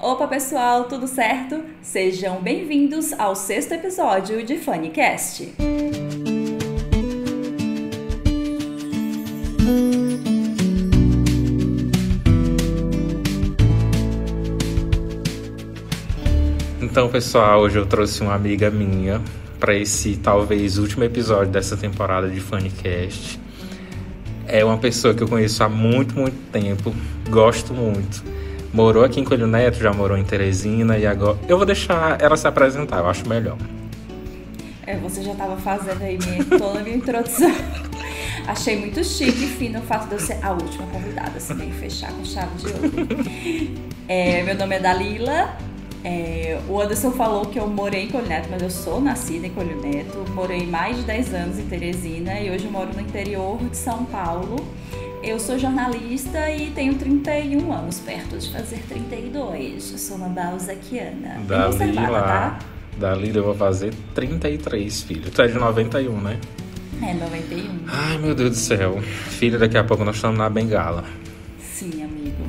Opa pessoal, tudo certo? Sejam bem-vindos ao sexto episódio de Funnycast. Então, pessoal, hoje eu trouxe uma amiga minha para esse talvez último episódio dessa temporada de Funnycast. É uma pessoa que eu conheço há muito, muito tempo, gosto muito. Morou aqui em Coelho Neto, já morou em Teresina e agora. Eu vou deixar ela se apresentar, eu acho melhor. É, você já estava fazendo aí minha, toda a minha introdução. Achei muito chique e fino o fato de eu ser a última convidada, assim, bem fechar com chave de ouro. É, meu nome é Dalila. É, o Anderson falou que eu morei em Colho Neto, mas eu sou nascida em Colho Neto. Morei mais de 10 anos em Teresina e hoje moro no interior de São Paulo. Eu sou jornalista e tenho 31 anos, perto de fazer 32. Eu sou uma balzaquiana. Dalila, tá? Dalila, eu vou fazer 33, filho. Tu é de 91, né? É, 91. Ai, meu Deus do céu. Filho, daqui a pouco nós estamos na bengala. Sim, amigo.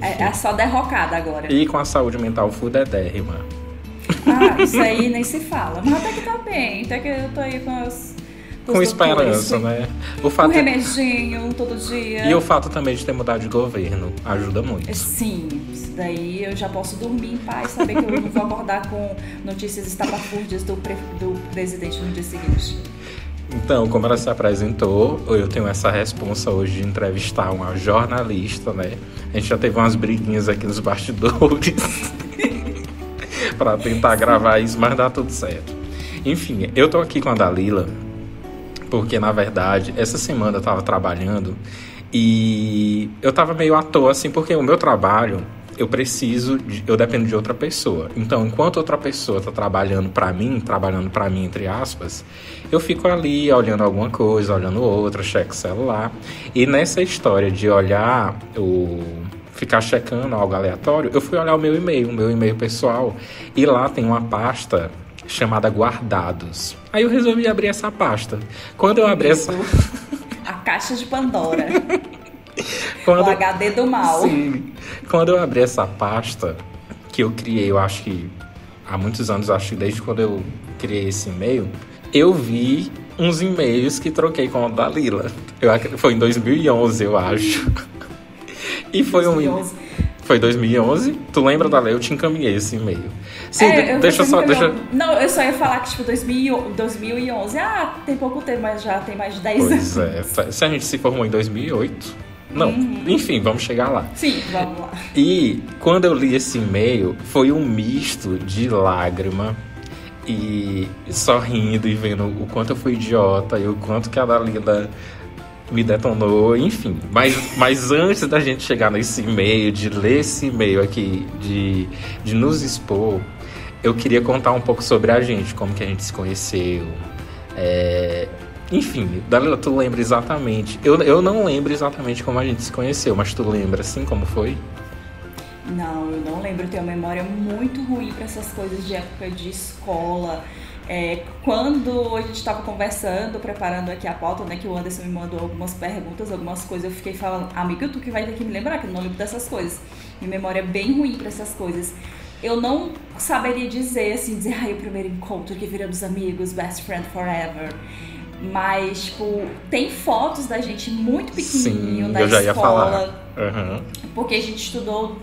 É, é, só derrocada agora. E com a saúde mental fudedérrima. Ah, isso aí nem se fala. Mas até que tá bem. Até que eu tô aí com as com esperança, né? O fato um remedinho todo dia. E o fato também de ter mudado de governo ajuda muito. Sim, isso daí eu já posso dormir em paz, saber que eu não vou acordar com notícias estapafúrdias do, pre... do presidente no dia seguinte. Então, como ela se apresentou, eu tenho essa responsa hoje de entrevistar uma jornalista, né? A gente já teve umas briguinhas aqui nos bastidores para tentar gravar isso, mas dá tudo certo. Enfim, eu tô aqui com a Dalila porque na verdade essa semana eu tava trabalhando e eu tava meio à toa assim, porque o meu trabalho eu preciso, de, eu dependo de outra pessoa. Então, enquanto outra pessoa está trabalhando para mim, trabalhando para mim entre aspas, eu fico ali olhando alguma coisa, olhando outra, checo celular. E nessa história de olhar o ficar checando algo aleatório, eu fui olhar o meu e-mail, o meu e-mail pessoal, e lá tem uma pasta chamada Guardados. Aí eu resolvi abrir essa pasta. Quando eu abri essa. A caixa de Pandora. Quando... O HD do mal. Sim. Quando eu abri essa pasta, que eu criei, eu acho que há muitos anos, acho que desde quando eu criei esse e-mail, eu vi uns e-mails que troquei com a Dalila. Eu, foi em 2011, eu acho. E foi 2011. um. Foi 2011. Tu lembra da lei? Eu te encaminhei esse e-mail. Sim, é, deixa só. Deixa... Não, eu só ia falar que, tipo, 2011. Ah, tem pouco tempo, mas já tem mais de 10 pois anos. é. Se a gente se formou em 2008. Não, uhum. enfim, vamos chegar lá. Sim, vamos lá. E quando eu li esse e-mail, foi um misto de lágrima e sorrindo e vendo o quanto eu fui idiota e o quanto que a Dalila me detonou, enfim. Mas, mas antes da gente chegar nesse e-mail, de ler esse e-mail aqui, de, de nos expor, eu queria contar um pouco sobre a gente, como que a gente se conheceu. É, enfim, Dalila, tu lembra exatamente. Eu, eu não lembro exatamente como a gente se conheceu, mas tu lembra assim como foi? Não, eu não lembro. Eu tenho uma memória muito ruim para essas coisas de época de escola. É, quando a gente estava conversando, preparando aqui a pauta, né, que o Anderson me mandou algumas perguntas, algumas coisas, eu fiquei falando, amiga, tu que vai ter que me lembrar, que eu não lembro dessas coisas. Minha memória é bem ruim para essas coisas. Eu não saberia dizer, assim, dizer, ai, o primeiro encontro que viramos amigos, best friend forever. Mas, tipo, tem fotos da gente muito pequenininho Sim, na eu já escola. Ia falar. Uhum. Porque a gente estudou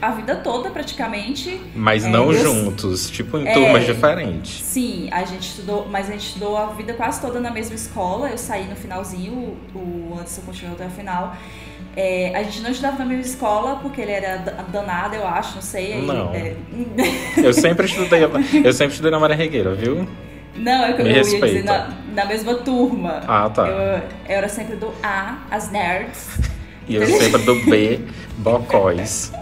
a vida toda praticamente. Mas não é, juntos, tipo em é, turmas diferentes. Sim, a gente estudou, mas a gente estudou a vida quase toda na mesma escola. Eu saí no finalzinho, o, o Anderson continuou até o final. É, a gente não estudava na mesma escola porque ele era danado, eu acho, não sei. Aí, não. É... eu sempre estudei, eu sempre estudei na Maria Regueira, viu? Não, eu, eu ia dizer na, na, mesma turma. Ah, tá. Eu, eu era sempre do A, as nerds. E eu sempre do B, bocóis.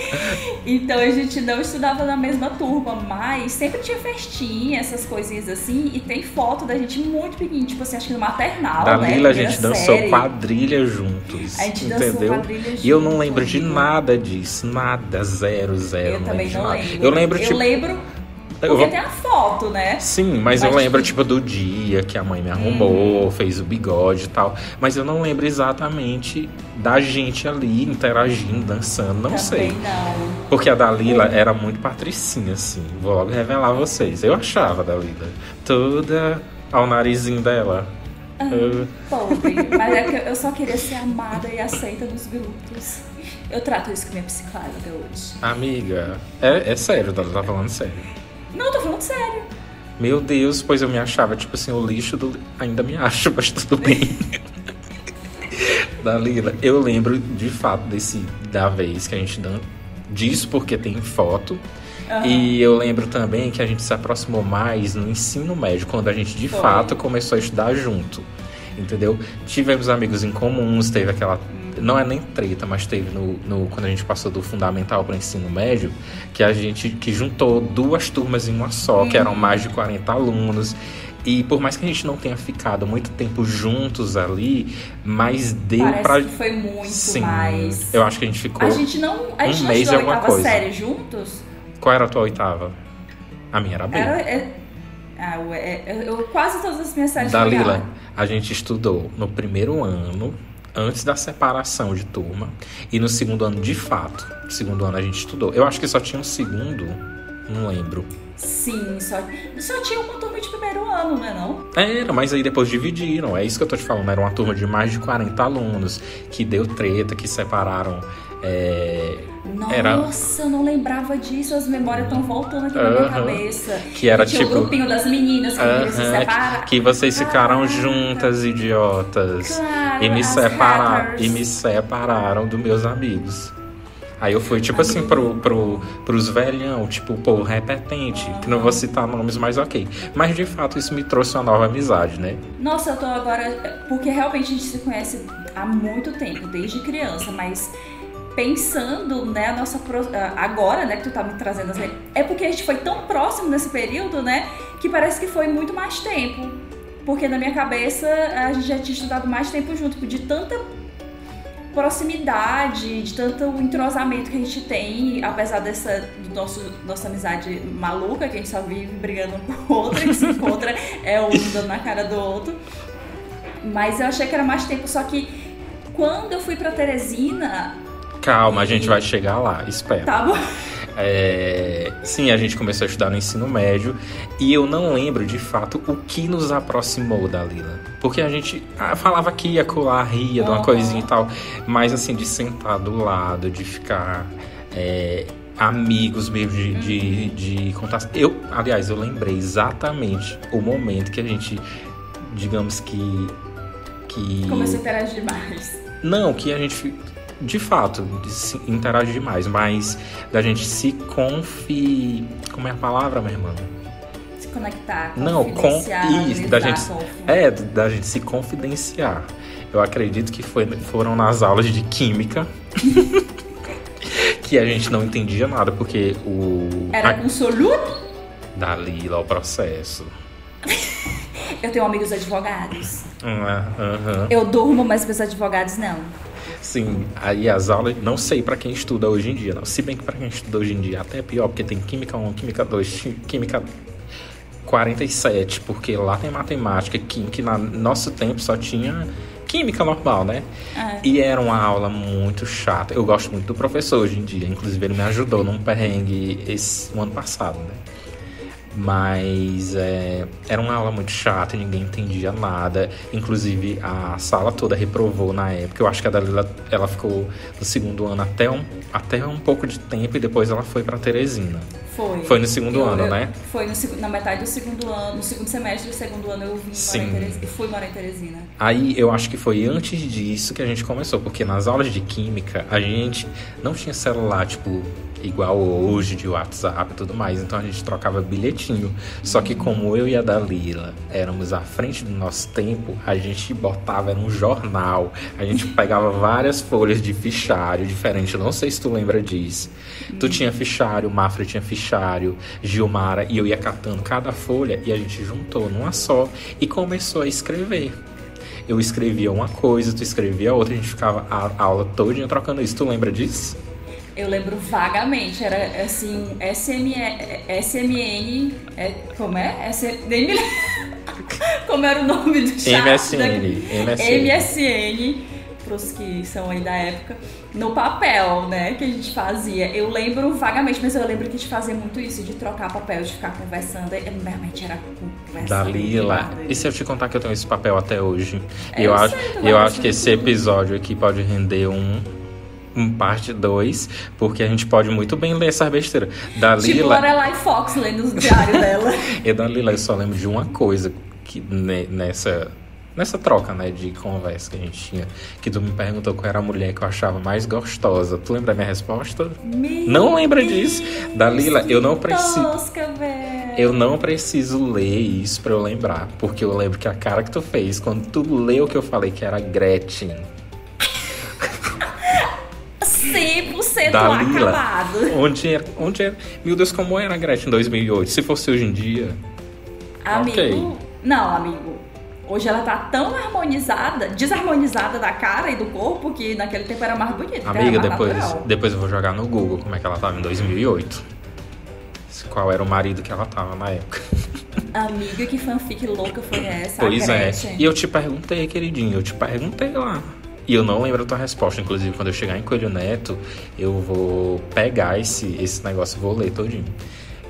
Então a gente não estudava na mesma turma, mas sempre tinha festinha, essas coisinhas assim, e tem foto da gente muito pequenininho, tipo assim, acho que no maternal, da né? Lila a gente dançou série. quadrilha juntos. A gente entendeu? dançou quadrilha juntos. E eu não lembro de nada disso, nada, zero, zero. Eu não também não nada. lembro. Eu lembro, eu tipo... lembro Eu Porque vou- tem a foto, né? Sim, mas, Mas, eu lembro, tipo- tipo, do dia que a mãe me arrumou, fez o bigode e tal. Mas eu não lembro exatamente da gente ali interagindo, dançando, não Também sei. não. Porque a Dalila era muito patricinha, assim. Vou logo revelar a vocês. Eu achava a Dalila toda ao narizinho dela. Eu- Podre. Mas é que eu só queria ser amada e aceita nos grupos. Eu trato isso com minha psicóloga hoje. amiga, é, é sério, tá falando sério. Não, tô falando sério. Meu Deus, pois eu me achava, tipo assim, o lixo do. Ainda me acho, mas tudo bem. Dalila, eu lembro de fato desse da vez que a gente dan... disso porque tem foto. Aham. E eu lembro também que a gente se aproximou mais no ensino médio, quando a gente de Foi. fato começou a estudar junto. Entendeu? Tivemos amigos em comuns, teve aquela. Não é nem treta, mas teve no, no- quando a gente passou do fundamental para o ensino médio, que a gente que juntou duas turmas em uma só, que eram mais de 40 alunos. E por mais que a gente não tenha ficado muito tempo juntos ali, mas deu Parece pra. que foi muito Sim, mais. eu acho que a gente ficou. A gente não. A gente um não mês estudou a oitava coisa. série juntos? Qual era a tua oitava? A minha era B. Era. é- ah, ué, é- eu, eu- quase todas as minhas séries Dalila, a gente estudou no primeiro ano, antes da separação de turma, e no segundo ano de fato. No segundo ano a gente estudou. Eu acho que só tinha um segundo, não lembro. Sim, só, só tinha uma turma de primeiro ano, não é não? Era, mas aí depois dividiram. É isso que eu tô te falando. Era uma turma de mais de 40 alunos, que deu treta, que separaram. É, Era- Nossa, eu não lembrava disso. As memórias estão voltando aqui na minha cabeça. Que era tinha tipo- o grupinho das meninas que queriam se aham, separar. que vocês ficaram juntas, idiotas. Claro, E me, separaram, e me separaram dos meus amigos. Aí eu fui, tipo assim, pro, pro, pros velhão, tipo, pô, repetente, que não vou citar nomes, mas ok. Mas de fato isso me trouxe uma nova amizade, né? Nossa, eu tô agora. Porque realmente a gente se conhece há muito tempo, desde criança, mas pensando, né, a nossa. Agora, né, que tu tá me trazendo assim, é porque a gente foi tão próximo nesse período, né, que parece que foi muito mais tempo. Porque na minha cabeça a gente já tinha estudado mais tempo junto, de tanta proximidade, de tanto entrosamento que a gente tem, apesar dessa do nosso, nossa amizade maluca, que a gente só vive brigando um com o outro, e se encontra é um dando na cara do outro. Mas eu achei que era mais tempo, só que quando eu fui pra Teresina, Calma, a gente vai chegar lá, espera. tava. É, sim, a gente começou a estudar no ensino médio e eu não lembro de fato o que nos aproximou da Lila. Porque a gente ah, falava que ia colar, ria de uma coisinha e tal, mas assim, de sentar do lado, de ficar é, amigos mesmo, de, de, de contar. Eu, aliás, eu lembrei exatamente o momento que a gente, digamos que. que Começou a interagir mais. não, que a gente, de fato, interage demais, mas da gente se confi... Como é a palavra, minha irmã? Se conectar, Não, com confidenciar, isso, da gente, é, da gente se confidenciar. Eu acredito que foi, foram nas aulas de química que a gente não entendia nada, porque o Era com soluto? dali lá o processo. Eu tenho amigos advogados. Aham. Eu durmo, mas meus advogados não. Sim, aí as aulas, não sei pra quem estuda hoje em dia, não. Se bem que pra quem estuda hoje em dia até é pior, porque tem Química 1, Química 2, Química 47, porque lá tem matemática, Química, que no nosso tempo só tinha Química normal, né? É. E era uma aula muito chata. Eu gosto muito do professor hoje em dia, inclusive ele me ajudou num perrengue esse, no ano passado, né? Mas é, era uma aula muito chata, ninguém entendia nada. Inclusive a sala toda reprovou na época. Eu acho que a Dalila ela ficou no segundo ano até um, até um pouco de tempo e depois ela foi pra Teresina. Foi. Foi no segundo Eu- ano, eu- né? Foi no, na metade do segundo ano, no segundo semestre do segundo ano eu vim Sim. morar Teresina, fui morar em Teresina. Aí eu acho que foi antes disso que a gente começou, porque nas aulas de química a gente não tinha celular, tipo, igual hoje de WhatsApp e tudo mais, então a gente trocava bilhetinho. Só que como eu e a Dalila éramos à frente do nosso tempo, a gente botava era um jornal, a gente pegava várias folhas de fichário diferente, não sei se tu lembra disso. Tu tinha fichário, Mafra tinha fichário, Gilmara, e eu ia catando cada folha e a gente juntou numa só e começou a escrever. Eu escrevia uma coisa, tu escrevia outra, a gente ficava a aula toda trocando isso. Tu lembra disso? Eu lembro vagamente, era assim, SME, SMN, é, como é? SM, nem me lembro. Como era o nome do chat? MSN. MSN. MSN, pros que são aí da época, no papel, né, que a gente fazia. Eu lembro vagamente, mas eu lembro que a gente fazia muito isso, de trocar papel, de ficar conversando. Eu, realmente era conversa. Dalila. E se eu te contar que eu tenho esse papel até hoje? É, eu eu acho, eu acho que esse episódio aqui pode render um. Um parte 2, porque a gente pode muito bem ler essa besteira. Tipo Dalila, Lorelai Fox lendo os diários dela. e Dalila, eu só lembro de uma coisa que ne- nessa nessa troca, né, de conversa que a gente tinha, que tu me perguntou qual era a mulher que eu achava mais gostosa. Tu lembra a minha resposta? Meu Não lembra disso? Dalila, eu não preciso-. Eu não preciso ler isso pra eu lembrar, porque eu lembro que a cara que tu fez quando tu leu que eu falei que era Gretchen. 100% Dalila. acabado. Onde era, onde era? Meu Deus, como era a Gretchen em 2008? Se fosse hoje em dia. Amigo. Ok. Não, amigo. Hoje ela tá tão harmonizada, desarmonizada da cara e do corpo, que naquele tempo era mais bonita. Amiga, mais depois, natural. depois eu vou jogar no Google como é que ela tava em 2008. Qual era o marido que ela tava na época. Amiga, que fanfic louca foi essa? Pois a é. E eu te perguntei, queridinho, eu te perguntei lá. E eu não lembro a tua resposta. Inclusive, quando eu chegar em Coelho Neto, eu vou pegar esse, esse negócio e vou ler todinho.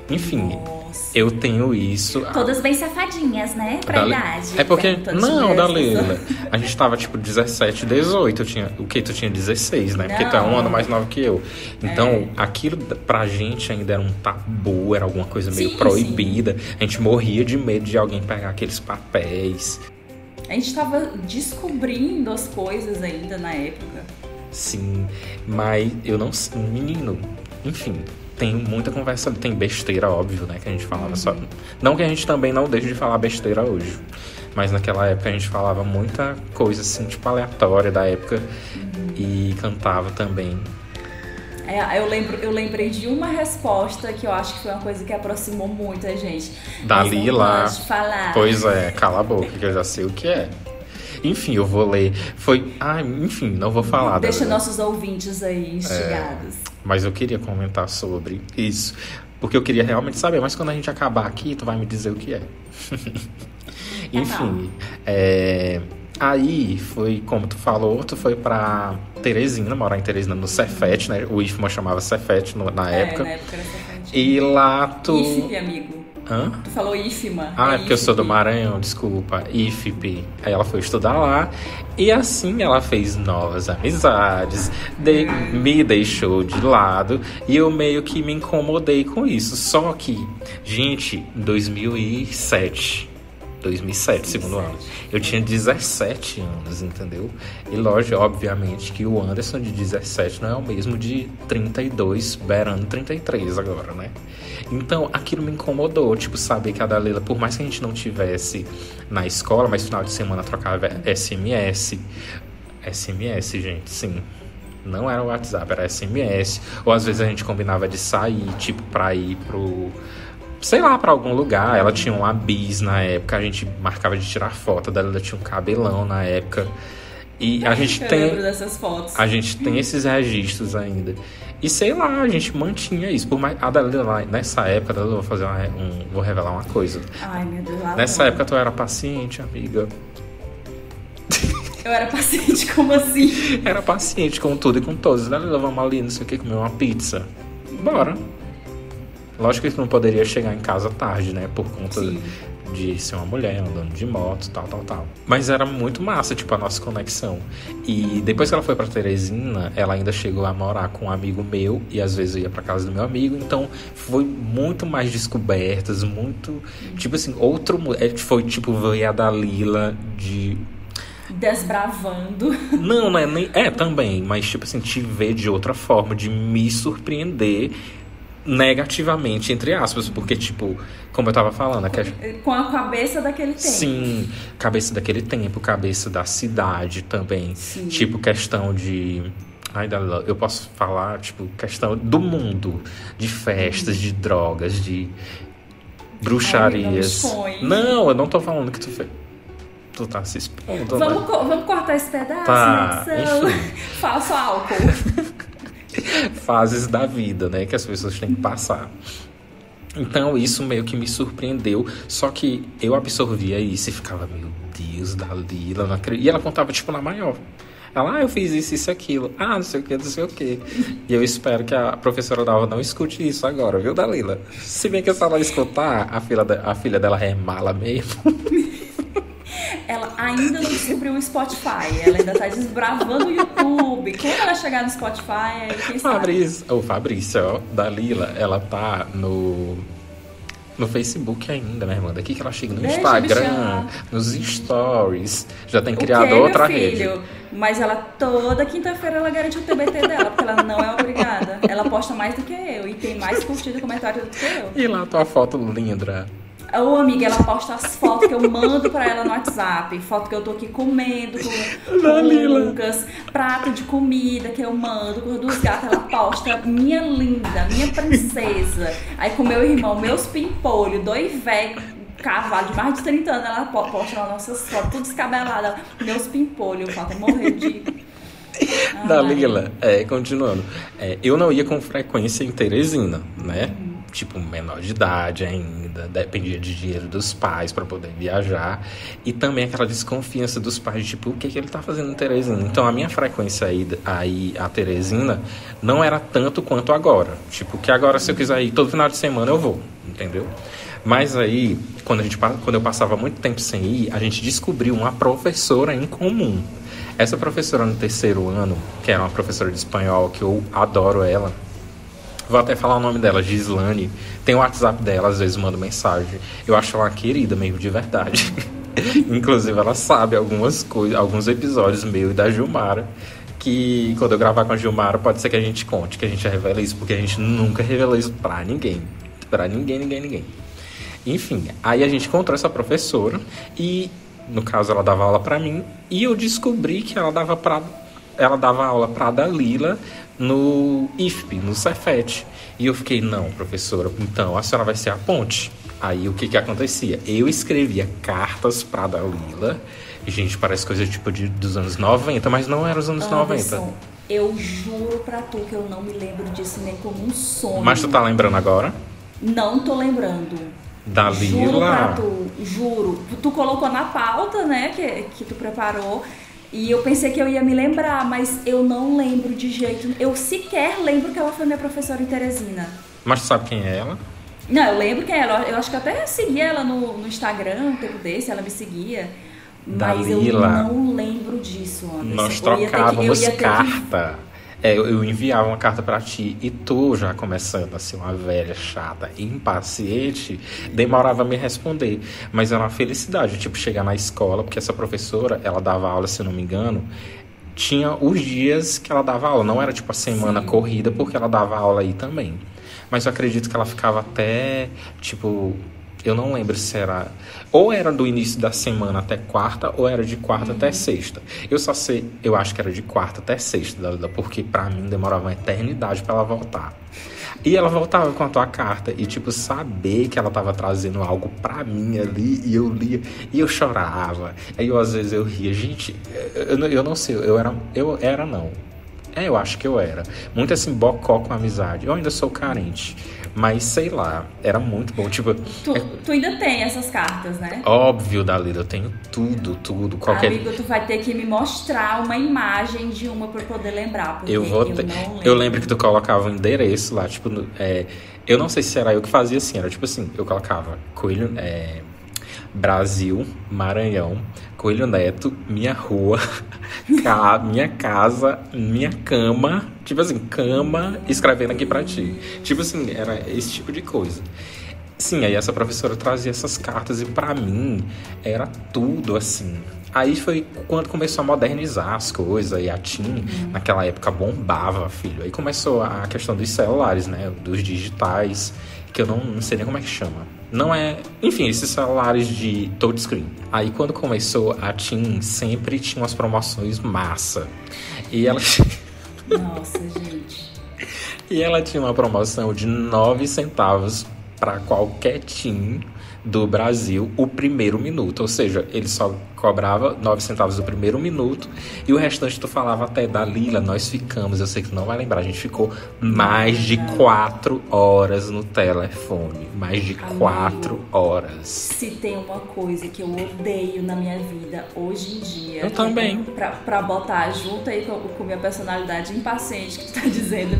Enfim, Nossa. eu tenho isso. Todas bem safadinhas, né? Pra Dali- idade. É porque. Não, Dalila. A gente tava tipo 17, 18. Eu tinha, o que? Tu tinha 16, né? Porque tu é um Não. ano mais novo que eu. Então, É. aquilo pra gente ainda era um tabu, era alguma coisa meio Sim, proibida. A gente morria de medo de alguém pegar aqueles papéis. A gente tava descobrindo as coisas ainda na época. Sim, mas eu não. Menino, enfim. Tem muita conversa, tem besteira, óbvio, né? Que a gente falava só. Não que a gente também não deixe de falar besteira hoje. Mas naquela época a gente falava muita coisa assim, tipo, aleatória da época. E cantava também. É, eu, lembro, eu lembrei de uma resposta que eu acho que foi uma coisa que aproximou muito a gente. Dali lá. falar. Pois é, cala a boca, que eu já sei o que é. Enfim, eu vou ler. Foi. Ah, enfim, não vou falar. Deixa nossos ouvintes aí instigados. Mas eu queria comentar sobre isso. Porque eu queria realmente saber, mas quando a gente acabar aqui, tu vai me dizer o que é. Enfim. é, Aí foi, como tu falou, tu foi pra Teresina, morar em Teresina no Cefet, né? O IFMA chamava Cefet no- na É, época. na época era. E lá tu. IFP, amigo. Hã? Tu falou IFMA. Ah, é é porque eu sou do IFP. Maranhão, desculpa. IFP. Aí ela foi estudar lá. E assim ela fez novas amizades. de- me deixou de lado. E eu meio que me incomodei com isso. Só que, gente, em 2007. 2007, segundo ano. Eu tinha 17 anos, entendeu? E lógico, obviamente, que o Anderson de 17 não é o mesmo de 32, beirando 33 agora, né? Então, aquilo me incomodou, tipo, saber que a Dalila, por mais que a gente não tivesse na escola, mas final de semana trocava SMS. SMS, gente, sim. Não era WhatsApp, era SMS. Ou às vezes a gente combinava de sair, tipo, pra ir pro. Sei lá, pra algum lugar. Ela tinha uma bis na época, a gente marcava de tirar foto. A Dalila tinha um cabelão na época. E a gente Eu tem. lembro dessas fotos. A gente tem esses registros ainda. E sei lá, a gente mantinha isso. Por mais, a Dalila, lá, nessa época, Dalila, eu vou fazer uma, um, vou revelar uma coisa. Ai, meu Deus. Nessa época tu era paciente, amiga. Eu era paciente, como assim? Era paciente com tudo e com todos. Dalila, vamos ali, não sei o que, comer uma pizza. Bora. Lógico que não poderia chegar em casa tarde, né? Por conta Sim. de ser uma mulher andando de moto, tal, tal, tal. Mas era muito massa, tipo, a nossa conexão. E depois que ela foi pra Teresina, ela ainda chegou a morar com um amigo meu, e às vezes eu ia pra casa do meu amigo, então foi muito mais descobertas, muito. Tipo assim, outro. é, Foi tipo ver a Dalila de. Desbravando. Não, não é nem. É também, mas tipo assim, te ver de outra forma, de me surpreender negativamente, entre aspas, porque, tipo, como eu tava falando, a questão. Com a cabeça daquele tempo. Sim, cabeça daquele tempo, cabeça da cidade também. Sim. Tipo, questão de. Ai, eu posso falar, tipo, questão do mundo, de festas, de drogas, de bruxarias. Ai, não não, eu não tô falando que tu fez. Tu tá se expondo, né? Vamos, co- vamos cortar esse pedaço, Tá, né? Falso álcool. Fases da vida, né? Que as pessoas têm que passar. Então isso meio que me surpreendeu, só que eu absorvia isso e ficava, meu Deus, Dalila, não acredito. E ela contava, tipo, na maior. Ela, ah, eu fiz isso, isso, aquilo. Ah, não sei o que, não sei o que. E eu espero que a professora Dalva não escute isso agora, viu, Dalila? Se bem que se ela escutar, a filha, a filha dela é mala mesmo. Ela ainda não descobriu o Spotify, ela ainda tá desbravando o YouTube. Quando ela chegar no Spotify, aí quem Fabrício, o Fabrício, ó, Dalila, ela tá no no Facebook ainda, minha irmã. Daqui que ela chega no Deixa Instagram, nos stories. Já tem criado okay, outra filho, rede. Mas ela toda quinta-feira ela garante o TBT dela, porque ela não é obrigada. Ela posta mais do que eu e tem mais curtida e comentário do que eu. E lá tua foto linda. Ô, amiga, ela posta as fotos que eu mando pra ela no WhatsApp. Foto que eu tô aqui comendo com, com Lucas. Prato de comida que eu mando com dos gatos. Ela posta minha linda, minha princesa. Aí com meu irmão, meus pimpolhos, dois velhos cavalo de mais de 30 anos, ela posta lá nossas fotos, tudo descabelada. Meus pimpolhos, eu até morrer de. Dalila, é, continuando. É, eu não ia com frequência em Teresina, né? Uhum tipo, menor de idade ainda, dependia de dinheiro dos pais para poder viajar, e também aquela desconfiança dos pais, tipo, o que, que ele tá fazendo em Teresina? Então a minha frequência aí, aí a Teresina não era tanto quanto agora. Tipo, que agora se eu quiser ir todo final de semana eu vou, entendeu? Mas aí, quando, a gente, quando eu passava muito tempo sem ir, a gente descobriu uma professora em comum. Essa professora no terceiro ano, que é uma professora de espanhol, que eu adoro ela, Vou até falar o nome dela, Gislane. Tem o WhatsApp dela, às vezes mando mensagem. Eu acho ela uma querida mesmo, de verdade. Inclusive, ela sabe algumas coisas, alguns episódios meio e da Gilmara. Que quando eu gravar com a Gilmara, pode ser que a gente conte, que a gente revela isso, porque a gente nunca revelou isso pra ninguém. Pra ninguém, ninguém, ninguém. Enfim, aí a gente encontrou essa professora e, no caso, ela dava aula para mim e eu descobri que ela dava para ela dava aula para Dalila no IFP, no Cefet. E eu fiquei, não, professora, então a senhora vai ser a ponte. Aí o que que acontecia? Eu escrevia cartas para Dalila. Gente, parece coisa tipo de, dos anos 90, mas não era os anos Anderson, 90. Eu juro pra tu que eu não me lembro disso nem como um sonho. Mas tu tá lembrando agora? Não tô lembrando. Dalila. Juro pra tu, juro. Tu colocou na pauta, né, que, que tu preparou. E eu pensei que eu ia me lembrar, mas eu não lembro de jeito. Eu sequer lembro que ela foi minha professora em Teresina. Mas tu sabe quem é ela? Não, eu lembro quem é ela. Eu acho que eu até segui ela no, no Instagram um tempo desse, ela me seguia. Mas Dalila, eu não lembro disso, Anderson. Nós trocávamos que, carta. Que... É, eu, enviava uma carta para ti e tu, já começando a ser uma velha chata impaciente, demorava a me responder. Mas era uma felicidade, tipo, chegar na escola, porque essa professora, ela dava aula, se eu não me engano, tinha os dias que ela dava aula, não era tipo a semana Sim. corrida, porque ela dava aula aí também. Mas eu acredito que ela ficava até, tipo, eu não lembro se era. Ou era do início da semana até quarta, ou era de quarta uhum. até sexta. Eu só sei, eu acho que era de quarta até sexta, porque para mim demorava uma eternidade para ela voltar. E ela voltava com a tua carta e, tipo, saber que ela tava trazendo algo pra mim ali e eu lia e eu chorava. Aí eu, às vezes eu ria. Gente, eu, eu não sei, eu era. Eu era não. É, eu acho que eu era. Muito assim, bocó com amizade. Eu ainda sou carente. Mas sei lá, era muito bom. Tipo, tu, é... tu ainda tem essas cartas, né? Óbvio, Dalila, eu tenho tudo, tudo. Qualquer... Amigo, tu vai ter que me mostrar uma imagem de uma pra eu poder lembrar. eu vou eu, ter... lembro. eu lembro que tu colocava um endereço lá, tipo, é... eu não sei se era eu que fazia assim, era tipo assim, eu colocava coelho. É... Brasil, Maranhão, Coelho Neto, minha rua, ca minha casa, minha cama, tipo assim, cama escrevendo aqui para ti. Tipo assim, era esse tipo de coisa. Sim, aí essa professora trazia essas cartas e para mim era tudo assim. Aí foi quando começou a modernizar as coisas e a TIM uhum. naquela época bombava, filho. Aí começou a questão dos celulares, né, dos digitais, que eu não, não sei nem como é que chama. Não é. Enfim, esses celulares de touchscreen. Aí quando começou, a TIM sempre tinha umas promoções massa. E ela. Nossa, gente. e ela tinha uma promoção de 9 centavos para qualquer TIM do Brasil o primeiro minuto. Ou seja, ele só cobrava 9 centavos o primeiro minuto e o restante tu falava até Dalila, nós ficamos, eu sei que tu não vai lembrar, a gente ficou mais de 4 horas no telefone. Mais de 4 horas. Se tem uma coisa que eu odeio na minha vida hoje em dia. Eu também. Pra, pra botar junto aí com, com minha personalidade impaciente que tu tá dizendo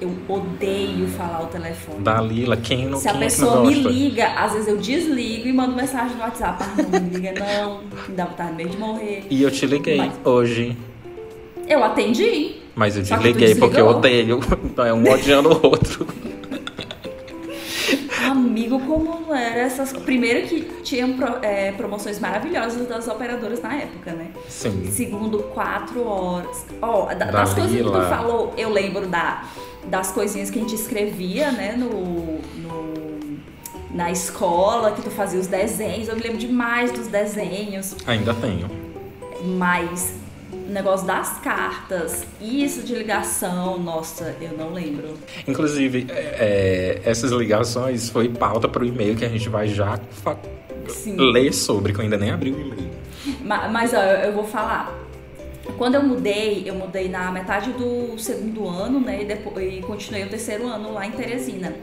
eu odeio falar o telefone. Dalila, quem não Se a quem é pessoa me liga, às vezes eu desligo e mando mensagem no WhatsApp. Ah, não me liga não, me dá vontade meio de morrer. E eu te liguei Mas- hoje. Eu atendi. Mas eu tu desliguei porque eu odeio. Então é um odiando o outro. Amigo, como era essas. Primeiro que tinham pro- é, promoções maravilhosas das operadoras na época, né? Sim. Segundo, quatro horas. Ó, da- das coisas que tu falou, eu lembro da, das coisinhas que a gente escrevia, né, no, no- na escola, que tu fazia os desenhos. Eu me lembro demais dos desenhos, Ainda tenho. mas negócio das cartas, isso de ligação, nossa, eu não lembro. Inclusive, é, essas ligações foi pauta para o e-mail que a gente vai já Sim. ler sobre, que eu ainda nem abri o e-mail. Ma- Mas, ó, eu vou falar. Quando eu mudei, eu mudei na metade do segundo ano, né? E, depois, e continuei o terceiro ano lá em Teresina.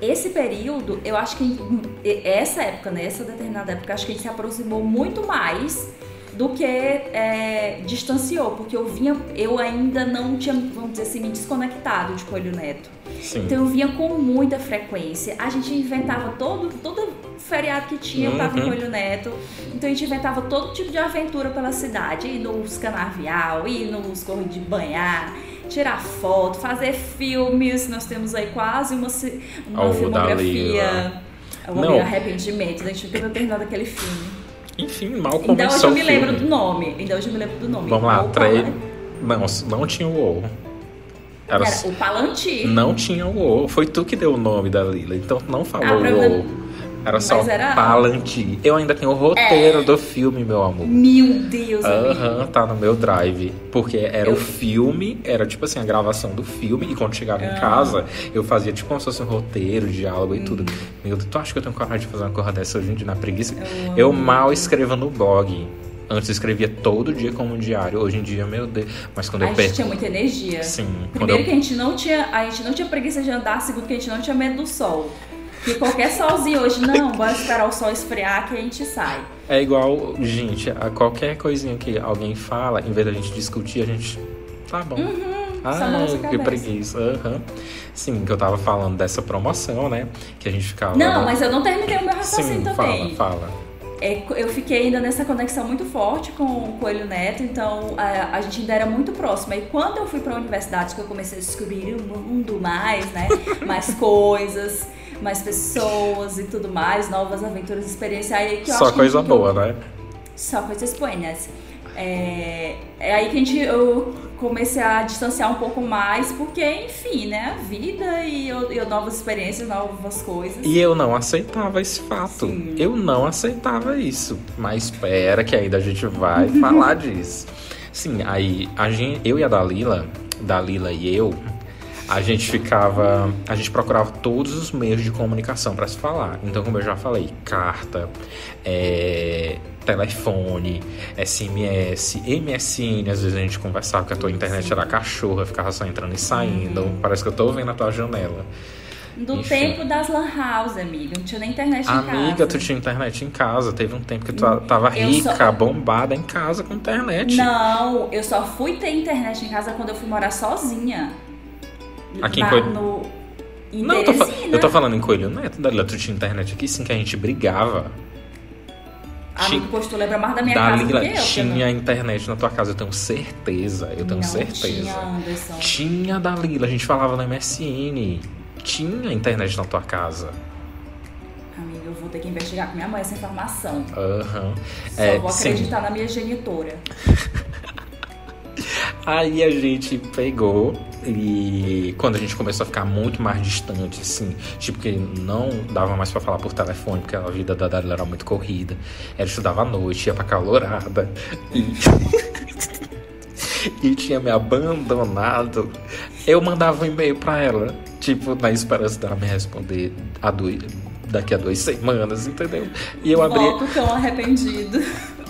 Esse período, eu acho que e- essa época, né? Essa determinada época, acho que a gente se aproximou muito mais do que é, distanciou, porque eu vinha, eu ainda não tinha, vamos dizer assim, me desconectado de Coelho Neto. Sim. Então eu vinha com muita frequência. A gente inventava todo, todo feriado que tinha, eu tava em. Coelho Neto. Então a gente inventava todo tipo de aventura pela cidade. Ir nos canavial, ir nos corros de banhar, tirar foto, fazer filmes. Nós temos aí quase uma, uma Oh, filmografia. Dalila. O Não. arrependimento, a gente nunca terminado aquele filme. Enfim, mal Ainda hoje começou eu o me filme. lembro do nome. Ainda hoje eu me lembro do nome. Vamos lá, O três. Palan- Não, não tinha o O. Era, Era o Palantir. Não tinha o O. Foi tu que deu o nome da Lila, então tu não falou Ah, o O. Era só Mas era- É. Palantir. Eu ainda tenho o roteiro do filme, meu amor. Meu Deus. Aham, tá no meu drive. Porque era Eu- o filme, era tipo assim, a gravação do filme, e quando chegava em Ah. casa, eu fazia tipo como se fosse um roteiro, diálogo e tudo. Hum. Meu Deus, tu acha que eu tenho coragem de fazer uma coisa dessa hoje em dia na preguiça? Eu Eu mal escrevo no blog. Antes eu escrevia todo dia como um diário. Hoje em dia, meu Deus. Mas quando A eu gente perco. tinha muita energia. Sim, Primeiro eu que a gente não tinha, a gente não tinha preguiça de andar, segundo que a gente não tinha medo do sol. Porque qualquer solzinho hoje, não, bora esperar o sol esfriar que a gente sai. É igual, gente, a qualquer coisinha que alguém fala, em vez da gente discutir, a gente. Tá bom. Uhum, Ai, que preguiça. Aham. Sim, que eu tava falando dessa promoção, né? Que a gente ficava. Não, mas eu não terminei o meu raciocínio Sim, também. fala, fala. É, eu fiquei ainda nessa conexão muito forte com o Coelho Neto, então a, a gente ainda era muito próxima. E quando eu fui pra universidade, que eu comecei a descobrir o mundo mais, né? Mais coisas, mais pessoas e tudo mais, novas aventuras, experiências. Aí que eu Só coisa que boa, né? Só coisas buenas. É, é aí que a gente, eu comecei a distanciar um pouco mais, porque, enfim, né? A vida e, eu- e eu- novas experiências, novas coisas. E eu não aceitava esse fato. Sim. Eu não aceitava isso. Mas espera que ainda a gente vai falar disso. Sim, aí a gente, eu e a Dalila, Dalila e eu, a gente ficava, a gente procurava todos os meios de comunicação para se falar. Então, como eu já falei, carta, é, telefone, SMS, MSN, às vezes a gente conversava que a tua internet era cachorra, ficava só entrando e saindo. Parece que eu tô vendo a tua janela. Do Enfim. tempo das lan house, amiga. Não tinha nem internet em Amiga, casa. tu tinha internet em casa. Teve um tempo que tu tava Eu rica, só- bombada em casa com internet. Não, eu só fui ter internet em casa quando eu fui morar sozinha. Aqui em Na- Coelho- no, Não, eu tô, eu tô falando em Coelho Neto, Dalila, tu tinha internet aqui sim que a gente brigava. Amigo, pois tu lembra mais da minha casa do Dalila que eu. tinha internet na tua casa, eu tenho certeza, eu tenho não certeza. Tinha, Anderson. Tinha, Dalila, a gente falava no MSN. Tinha internet na tua casa. Amiga, eu vou ter que investigar com minha mãe essa informação. Aham. Só É, vou sim. acreditar na minha genitora. Aí a gente pegou e quando a gente começou a ficar muito mais distante, assim, tipo que não dava mais pra falar por telefone, porque a vida da Dalila era muito corrida. Ela estudava à noite, ia pra calorada e, e tinha me abandonado. Eu mandava um e-mail pra ela, tipo, na esperança dela me responder a do, daqui a duas semanas, entendeu? E eu abri. Volto tão arrependido.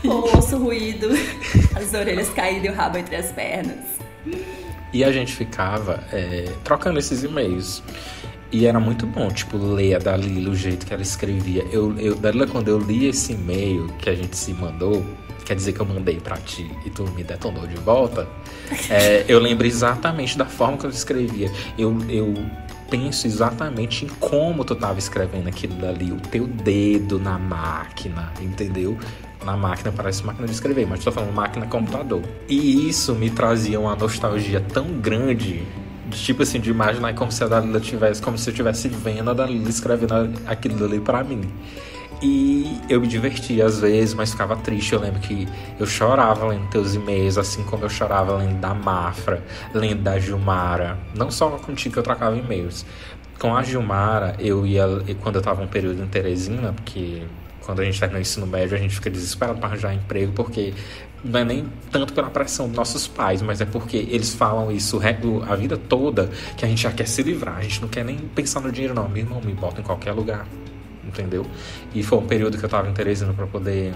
O osso ruído, as orelhas caídas e o rabo entre as pernas. E a gente ficava é, trocando esses e-mails. E era muito bom, tipo, ler a Dalila, o jeito que ela escrevia. Eu, eu, Dalila, quando eu li esse e-mail que a gente se mandou, quer dizer que eu mandei para ti e tu me detonou de volta, é, eu lembro exatamente da forma que eu escrevia. Eu, eu penso exatamente em como tu tava escrevendo aquilo dali, o teu dedo na máquina, entendeu? Na máquina parece máquina de escrever, mas estou falando máquina computador. E isso me trazia uma nostalgia tão grande tipo assim, de imaginar como se a Dalila tivesse, como se eu estivesse vendo a Dalila escrevendo aquilo ali para mim. E eu me divertia às vezes, mas ficava triste. Eu lembro que eu chorava lendo teus e-mails, assim como eu chorava lendo da Mafra, lendo da Gilmara. Não só contigo que eu trocava e-mails. Com a Gilmara, eu ia, quando eu tava um período em Teresina, porque quando a gente termina o ensino médio, a gente fica desesperado para arranjar emprego, porque não é nem tanto pela pressão dos nossos pais, mas é porque eles falam isso a vida toda que a gente já quer se livrar, a gente não quer nem pensar no dinheiro, não. Meu irmão, me bota em qualquer lugar, entendeu? E foi um período que eu estava em Teresina para poder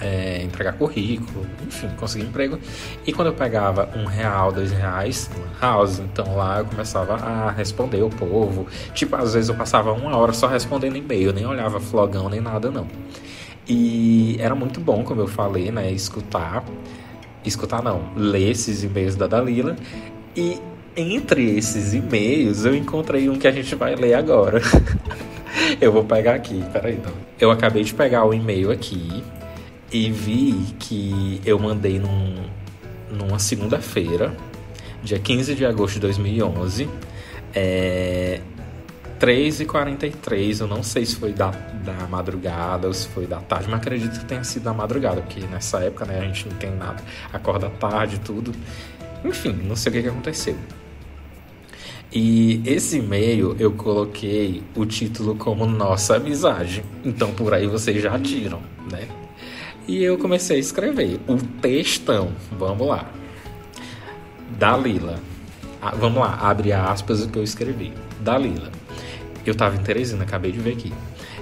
é, entregar currículo, enfim, conseguir emprego. E quando eu pegava um real, dois reais, house, então lá eu começava a responder o povo. Tipo, às vezes eu passava uma hora só respondendo e-mail, nem olhava flogão nem nada, não. E era muito bom, como eu falei, né? Escutar. Escutar não, ler esses e-mails da Dalila. E entre esses e-mails eu encontrei um que a gente vai ler agora. eu vou pegar aqui, peraí. Não. Eu acabei de pegar o e-mail aqui e vi que eu mandei num, numa segunda-feira, dia 15 de agosto de 2011. É, 3h43, eu não sei se foi da, da madrugada ou se foi da tarde, mas acredito que tenha sido da madrugada, porque nessa época né, a gente não tem nada, acorda tarde tudo. Enfim, não sei o que, que aconteceu. E esse e-mail eu coloquei o título como Nossa Amizade. Então por aí vocês já tiram, né? E eu comecei a escrever o textão. Vamos lá. Dalila. Ah, vamos lá, abre aspas o que eu escrevi. Dalila. Eu estava em Teresina, acabei de ver aqui.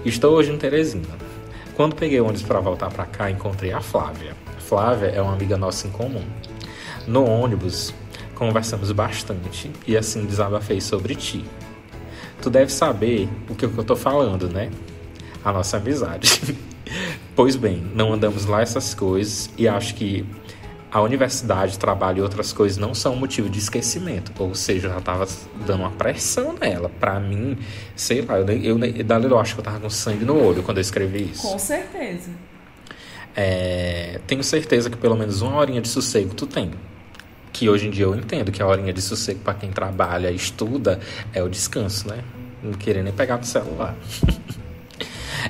Estou hoje em Teresina. Quando peguei ônibus para voltar para cá, encontrei a Flávia. Flávia é uma amiga nossa em comum. No ônibus, conversamos bastante e assim desabafei sobre ti. Tu deve saber o que eu tô falando, né? A nossa amizade. pois bem, não andamos lá essas coisas e acho que a universidade, trabalho e outras coisas não são motivo de esquecimento. Ou seja, eu já tava dando uma pressão nela. Pra mim, sei lá, eu, eu, eu, eu acho que eu tava com sangue no olho quando eu escrevi isso. Com certeza. É, tenho certeza que pelo menos uma horinha de sossego tu tem. Que hoje em dia eu entendo que a horinha de sossego para quem trabalha e estuda é o descanso, né? Não querer nem pegar no celular.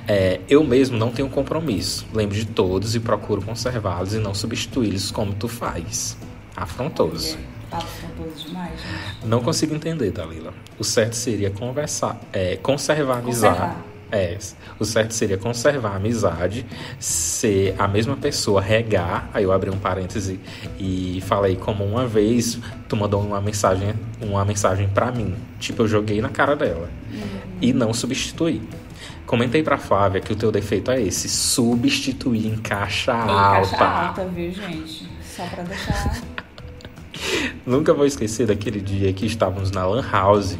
É, eu mesmo não tenho compromisso. Lembro de todos e procuro conservá-los e não substituí-los como tu faz. Afrontoso. Afrontoso demais, gente. Não consigo entender, Dalila. O certo seria conversar, é, conservar a amizade. É, o certo seria conservar a amizade, ser a mesma pessoa, regar. Aí eu abri um parêntese e falei como uma vez tu mandou uma mensagem, uma mensagem para mim. Tipo, eu joguei na cara dela. Uhum. E não substituí. Comentei pra Flávia que o teu defeito é esse, substituir em caixa em alta. Caixa alta, viu, gente? Só pra deixar... Nunca vou esquecer daquele dia que estávamos na Lan House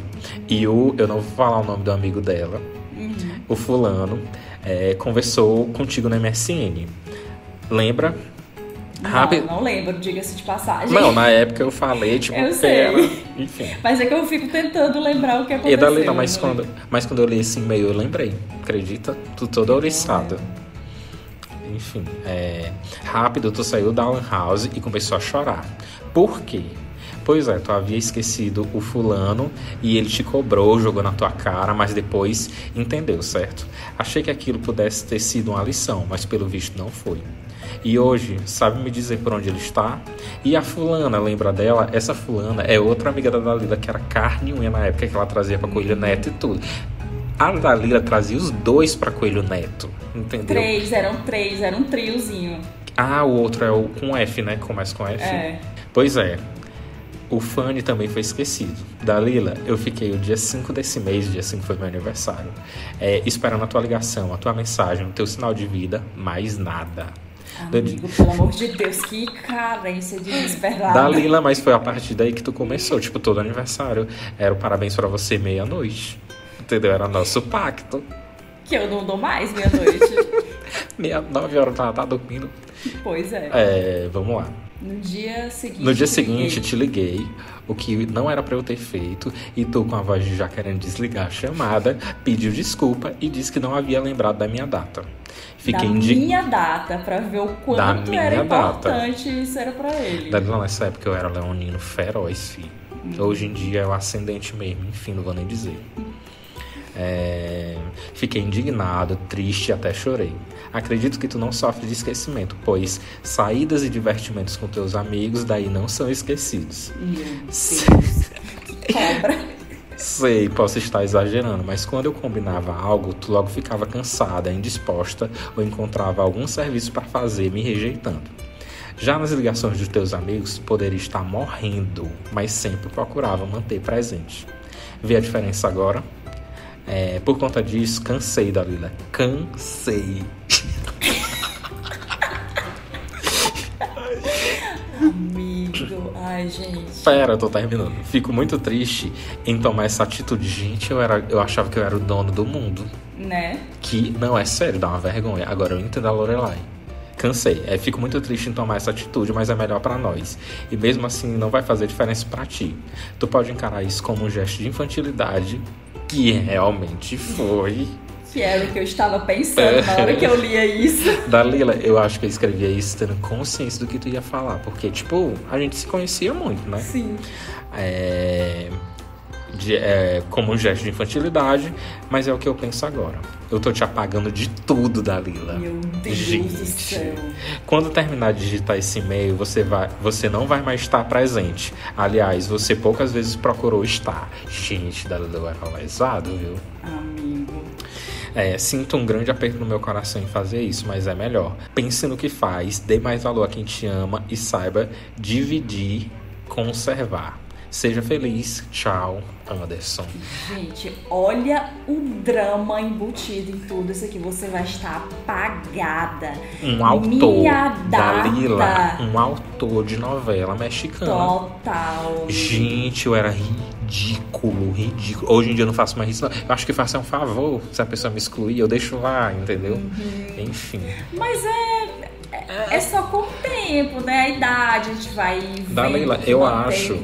e o, eu não vou falar o nome do amigo dela, uhum. o fulano, é, conversou contigo no MSN. Lembra? Rápido. Não, não lembro, diga-se de passagem. Não, na época eu falei, tipo, eu sei. enfim. Mas é que eu fico tentando lembrar o que aconteceu. E dali, não, mas, quando, mas quando eu li esse e-mail eu lembrei, acredita? Tu toda ouriçada. Enfim, é, rápido tu saiu da Lan House e começou a chorar. Por quê? Pois é, tu havia esquecido o fulano e ele te cobrou, jogou na tua cara, mas depois entendeu, certo? Achei que aquilo pudesse ter sido uma lição, mas pelo visto não foi. E hoje, sabe me dizer por onde ele está? E a fulana, lembra dela? Essa fulana é outra amiga da Dalila, que era carne e unha na época que ela trazia para Coelho Neto e tudo. A Dalila trazia os dois para Coelho Neto, entendeu? Três, eram três, era um triozinho. Ah, o outro é o com F, né? Começa com F. É. Pois é. O Fanny também foi esquecido. Dalila, eu fiquei o dia 5 desse mês, dia 5 foi meu aniversário, é, esperando a tua ligação, a tua mensagem, o teu sinal de vida, mais nada. Amigo, pelo amor de Deus, que carência desesperada. Dalila, mas foi a partir daí que tu começou. Tipo, todo aniversário era o parabéns pra você meia-noite. Entendeu? Era nosso pacto. Que eu não dou mais meia-noite. Meia, nove horas ela tá dormindo. pois é. É, vamos lá. No dia seguinte. No dia seguinte, te liguei, o que não era pra eu ter feito, e tu, com a voz de já querendo desligar a chamada, pediu desculpa e disse que não havia lembrado da minha data. Fiquei da indignado. minha data, pra ver o quanto era data. importante isso era pra ele. Dalila, nessa época eu era leonino feroz, filho. Hoje em dia é o ascendente mesmo, enfim, não vou nem dizer. É, Fiquei indignado, triste até chorei. Acredito que tu não sofre de esquecimento, pois saídas e divertimentos com teus amigos daí não são esquecidos. Meu Deus. Cobra. Sei, posso estar exagerando, mas quando eu combinava algo, tu logo ficava cansada, indisposta ou encontrava algum serviço para fazer me rejeitando. Já nas ligações dos teus amigos, poderia estar morrendo, mas sempre procurava manter presente. Vê a diferença agora? É, por conta disso, cansei, Dalila. Cansei. Amigo. Ai, gente. Pera, eu tô terminando. Fico muito triste em tomar essa atitude. Gente, eu, era, eu achava que eu era o dono do mundo. Né? Que não é sério, dá uma vergonha. Agora eu entendo a Lorelai. Cansei. É, fico muito triste em tomar essa atitude, mas é melhor pra nós. E mesmo assim não vai fazer diferença pra ti. Tu pode encarar isso como um gesto de infantilidade, que realmente foi. Que era o que eu estava pensando na hora que eu lia isso. Dalila, eu acho que eu escrevia isso tendo consciência do que tu ia falar. Porque, tipo, a gente se conhecia muito, né? Sim. é, de- é, como um gesto de infantilidade, mas é o que eu penso agora. Eu tô te apagando de tudo, Dalila. Meu Deus Gente. do céu. Quando terminar de digitar esse e-mail, você, vai, você não vai mais estar presente. Aliás, você poucas vezes procurou estar. Gente, Dalila vai falar exato, viu? Amigo. É, sinto um grande aperto no meu coração em fazer isso, mas é melhor. Pense no que faz, dê mais valor a quem te ama e saiba dividir, conservar. Seja feliz. Tchau, Anderson. Gente, olha o drama embutido em tudo isso aqui. Você vai estar apagada. Um autor, Dalila, um autor de novela mexicana. Total. Gente, eu era ridículo, ridículo. Hoje em dia eu não faço mais isso. não. Eu acho que faço um favor. Se a pessoa me excluir, eu deixo lá, entendeu? Uhum. Enfim. Mas é, é. É só com o tempo, né? A idade, a gente vai. Dalila, que eu acho.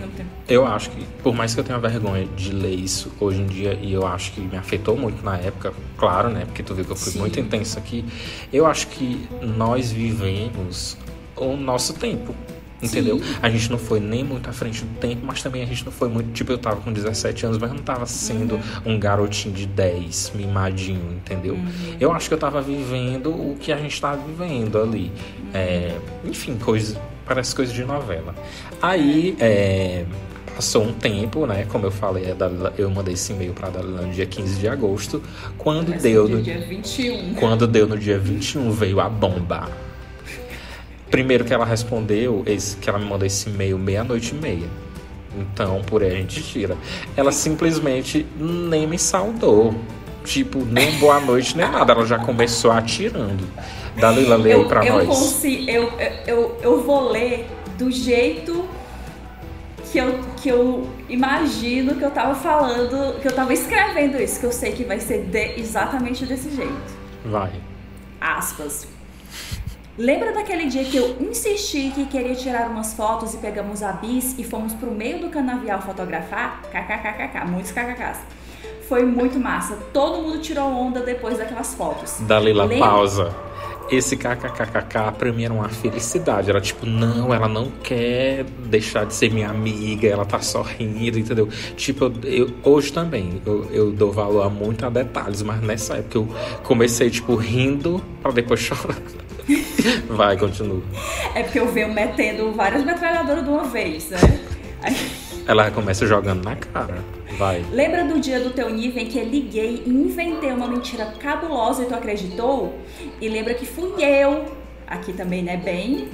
Eu acho que, por mais que eu tenha vergonha de ler isso hoje em dia, e eu acho que me afetou muito na época, claro, né? Porque tu viu que eu fui Sim. muito intenso aqui. Eu acho que nós vivemos o nosso tempo. Entendeu? Sim. A gente não foi nem muito à frente do tempo, mas também a gente não foi muito. Tipo, eu tava com 17 anos, mas eu não tava sendo Uhum. um garotinho de 10, mimadinho, entendeu? Eu acho que eu tava vivendo o que a gente tava vivendo ali. É, enfim, coisas. Parece coisa de novela. Aí, é, passou um tempo, né? Como eu falei, Dalila- eu mandei esse e-mail pra Dalila no dia 15 de agosto. Quando ser deu no dia 21. quando deu no dia 21, veio a bomba. Primeiro que ela respondeu, esse, que ela me mandou esse e-mail meia-noite e meia. Então, por aí a gente tira. Ela simplesmente nem me saudou. Tipo, nem boa noite, nem nada. Ela já começou atirando. Dalila, lê aí pra eu nós. consigo, eu, eu, eu, eu vou ler do jeito que eu, que eu imagino que eu tava falando, que eu tava escrevendo isso, que eu sei que vai ser de- exatamente desse jeito. Vai. Aspas. Lembra daquele dia que eu insisti que queria tirar umas fotos e pegamos a bis e fomos pro meio do canavial fotografar? KKKKK, muitos KKKs. Foi muito massa. Todo mundo tirou onda depois daquelas fotos. Dalila, Lembra- pausa. Esse kkkk pra mim era uma felicidade. Era tipo, não, ela não quer deixar de ser minha amiga, ela tá sorrindo, entendeu? Tipo, eu, eu- hoje também eu, eu dou valor a muito a detalhes, mas nessa época eu comecei, tipo, rindo pra depois chorar. Vai, continua. É porque eu venho metendo várias metralhadoras de uma vez, né? Aí- Ela começa jogando na cara. Vai. Lembra do dia do teu nível em que eu liguei e inventei uma mentira cabulosa e tu acreditou? E lembra que fui eu, aqui também, né, bem,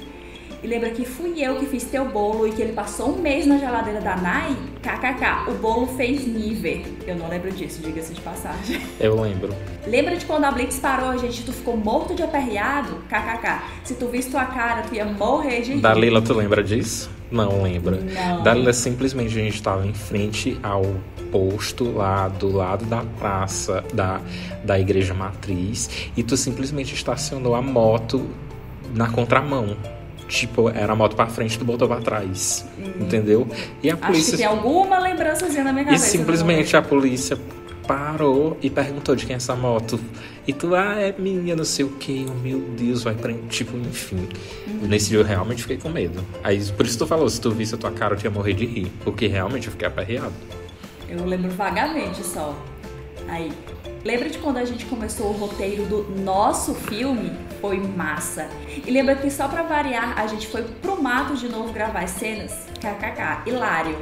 E lembra que fui eu que fiz teu bolo e que ele passou um mês na geladeira da Nai? KKK, o bolo fez nível. Eu não lembro disso, diga-se de passagem. Eu lembro. Lembra de quando a Blitz parou, gente, tu ficou morto de aperreado? KKK, se tu visse tua cara, tu ia morrer de rir. Dalila, tu lembra disso? Não lembra. Não. Dalila, simplesmente a gente estava em frente ao posto lá do lado da praça da, da igreja matriz e tu simplesmente estacionou a moto na contramão. Tipo, era a moto pra frente, tu botou pra trás. Entendeu? E a Acho que polícia. tem alguma lembrançazinha na minha E cabeça. simplesmente a polícia parou e perguntou de quem é essa moto. E tu, ah, é minha, não sei o que. Meu Deus, vai prender. Tipo, enfim. Nesse dia eu realmente fiquei com medo. Aí, por isso tu falou, se tu visse a tua cara, eu tinha morrer de rir. Porque realmente eu fiquei aperreado. Eu lembro vagamente só. Aí, lembra de quando a gente começou o roteiro do nosso filme? Foi massa. E lembra que só pra variar, a gente foi pro mato de novo gravar as cenas? KKK, hilário.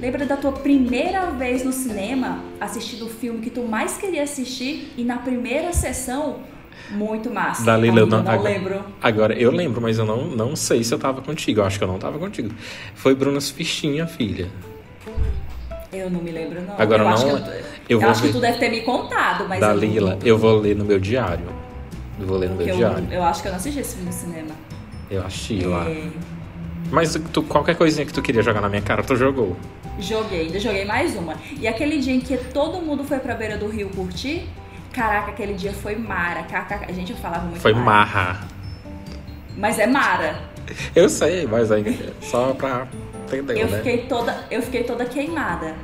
Lembra da tua primeira vez no cinema, assistindo o filme que tu mais queria assistir e na primeira sessão? Muito massa. Dalila, eu não, não agora, lembro. Agora, eu lembro, mas eu não, não sei se eu tava contigo. Eu acho que eu não tava contigo. Foi Bruna Fichinha, filha. Eu não me lembro, não. Agora eu não- acho que, eu, eu eu acho que ver. tu deve ter me contado, mas Dalila, eu, não- eu vou ler no meu diário. Eu vou ler no meu eu, diário. eu acho que eu não assisti esse filme no cinema. Eu achei lá. É, Mas tu, qualquer coisinha que tu queria jogar na minha cara, tu jogou. Joguei, ainda joguei mais uma. E aquele dia em que todo mundo foi pra beira do rio curtir, caraca, aquele dia foi mara. Kkk. Gente, eu falava muito Foi mara. marra. Mas é mara. Eu sei, mas só pra entender, Eu né? fiquei toda, eu fiquei toda queimada.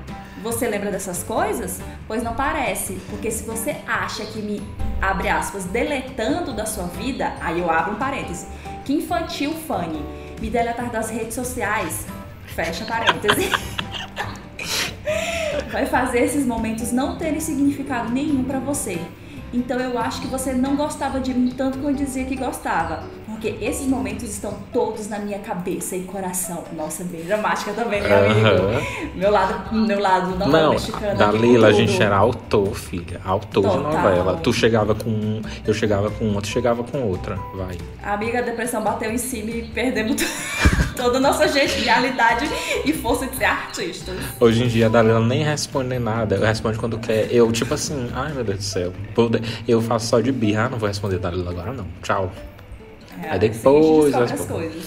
Você lembra dessas coisas? Pois não parece, porque se você acha que me abre aspas deletando da sua vida, aí eu abro um parêntese. Que infantil, Fanny, me deletar das redes sociais. Fecha parêntese. Vai fazer esses momentos não terem significado nenhum pra você. Então eu acho que você não gostava de mim tanto quanto dizia que gostava. Porque esses momentos estão todos na minha cabeça e coração. Nossa, bem dramática também, meu amigo. Meu lado, meu lado não, Não, mexicano. da com Lila a tudo. gente era autor, filha. Autor de Total. novela. Tu chegava com um, eu chegava com uma, tu chegava com outra. Vai. Amiga, a depressão bateu em cima e perdemos toda a nossa genialidade e força de ser artistas. Hoje em dia a Dalila nem responde nem nada. Eu respondo quando quer. Eu, tipo assim, ai meu Deus do céu. Eu faço só de birra. Ah, não vou responder Dalila agora, não. Tchau. É, Aí assim depois as responde. coisas.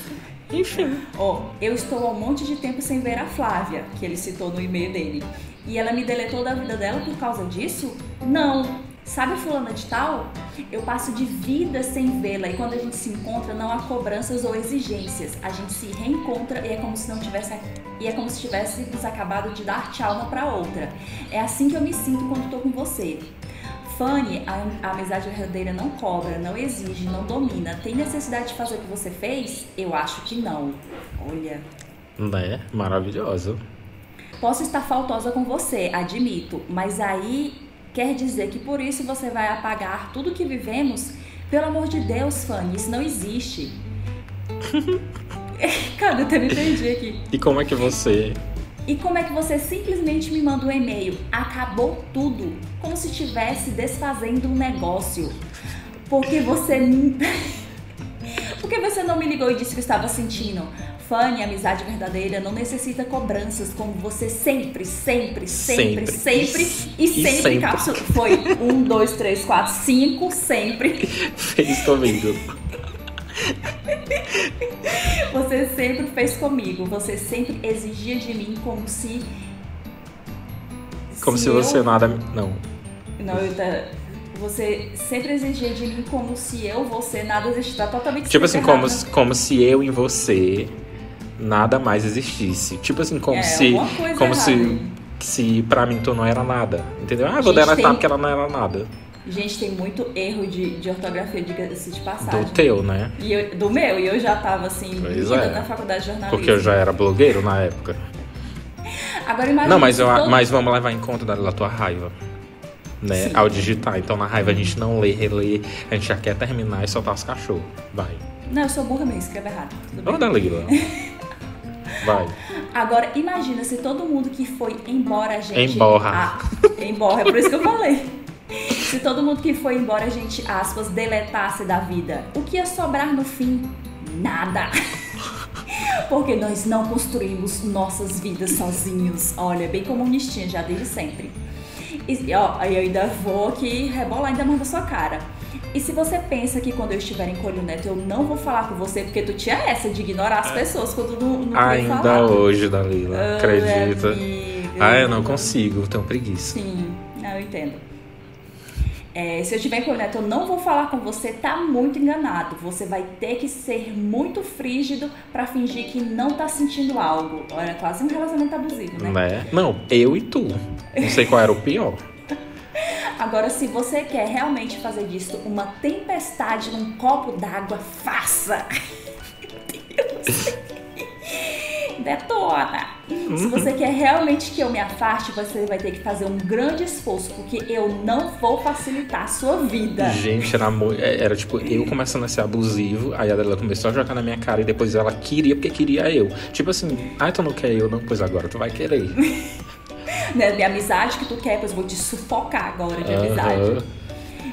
Enfim. Ó, eu estou há um monte de tempo sem ver a Flávia, que ele citou no e-mail dele. E ela me deletou da vida dela por causa disso? Não. Sabe fulana de tal? Eu passo de vida sem vê-la e quando a gente se encontra não há cobranças ou exigências. A gente se reencontra e é como se não tivesse e é como se tivéssemos acabado de dar tchau uma pra outra. É assim que eu me sinto quando tô com você. Fanny, a, a amizade verdadeira não cobra, não exige, não domina. Tem necessidade de fazer o que você fez? Eu acho que não. Olha. Né? Maravilhosa. Posso estar faltosa com você, admito, mas aí quer dizer que por isso você vai apagar tudo que vivemos? Pelo amor de Deus, Fanny, isso não existe. Cara, eu até me perdi aqui. E como é que você. E como é que você simplesmente me manda um e-mail? Acabou tudo, como se estivesse desfazendo um negócio. Porque você. Porque você não me ligou e disse que estava sentindo. Fanny, amizade verdadeira não necessita cobranças, como você sempre, sempre, sempre, Sempre. sempre, e, E sempre, sempre. cápsula. Foi um, dois, três, quatro, cinco, sempre. fez comigo? Você sempre fez comigo. Você sempre exigia de mim como se. Como se eu- você nada. Não. Não, eu tá- Você sempre exigia de mim como se eu, você, nada existisse. Tá totalmente Tipo assim, sempre como, como se eu em você nada mais existisse. Tipo assim, como É, se. Como se. errada. Se pra mim tu não era nada. Entendeu? Ah, vou Gente, deletar tem- porque ela não era nada. Gente, tem muito erro de, de ortografia, diga-se de passagem. Do teu, né? E eu- do meu, e eu já tava assim, Pois é. na faculdade de jornalismo. Porque eu já era blogueiro na época. Agora imagina. Não, mas, se eu, todo- mas vamos levar em conta da, da tua raiva. Né? Sim. Ao digitar. Então na raiva a gente não lê, relê, a gente já quer terminar e soltar os cachorros. Vai. Não, eu sou burra mesmo, escreve errado. Tudo bem. Ô, Dalila. Vai. Agora, imagina se todo mundo que foi embora, a gente. Emborra. Ah, embora, é por isso que eu falei. Se todo mundo que foi embora, a gente, aspas, deletasse da vida, o que ia sobrar no fim? Nada. Porque nós não construímos nossas vidas sozinhos. Olha, bem comunistinha já desde sempre. E ó, eu ainda vou aqui rebolar ainda mais na sua cara. E se você pensa que quando eu estiver em Colho Neto eu não vou falar com você, porque tu tinha essa de ignorar as pessoas quando não, não Ainda falar. hoje, Dalila, Ah, acredita? amiga. Ah, eu não consigo, tenho preguiça. Sim, não, eu entendo. É, se eu estiver em Colho Neto eu não vou falar com você, tá muito enganado. Você vai ter que ser muito frígido pra fingir que não tá sentindo algo. Olha, quase um relacionamento abusivo, né? Né? Não, eu e tu. Não sei qual era o pior. Agora, se você quer realmente fazer disso uma tempestade num copo d'água, faça! Deus. Detona! Se você quer realmente que eu me afaste, você vai ter que fazer um grande esforço, porque eu não vou facilitar a sua vida. Gente, era, é, era tipo eu começando a ser abusivo, aí a começou a jogar na minha cara e depois ela queria porque queria eu. Tipo assim, ah, tu não quer eu, não? Pois agora tu vai querer. Né, de amizade que tu quer, pois eu vou te sufocar agora de amizade.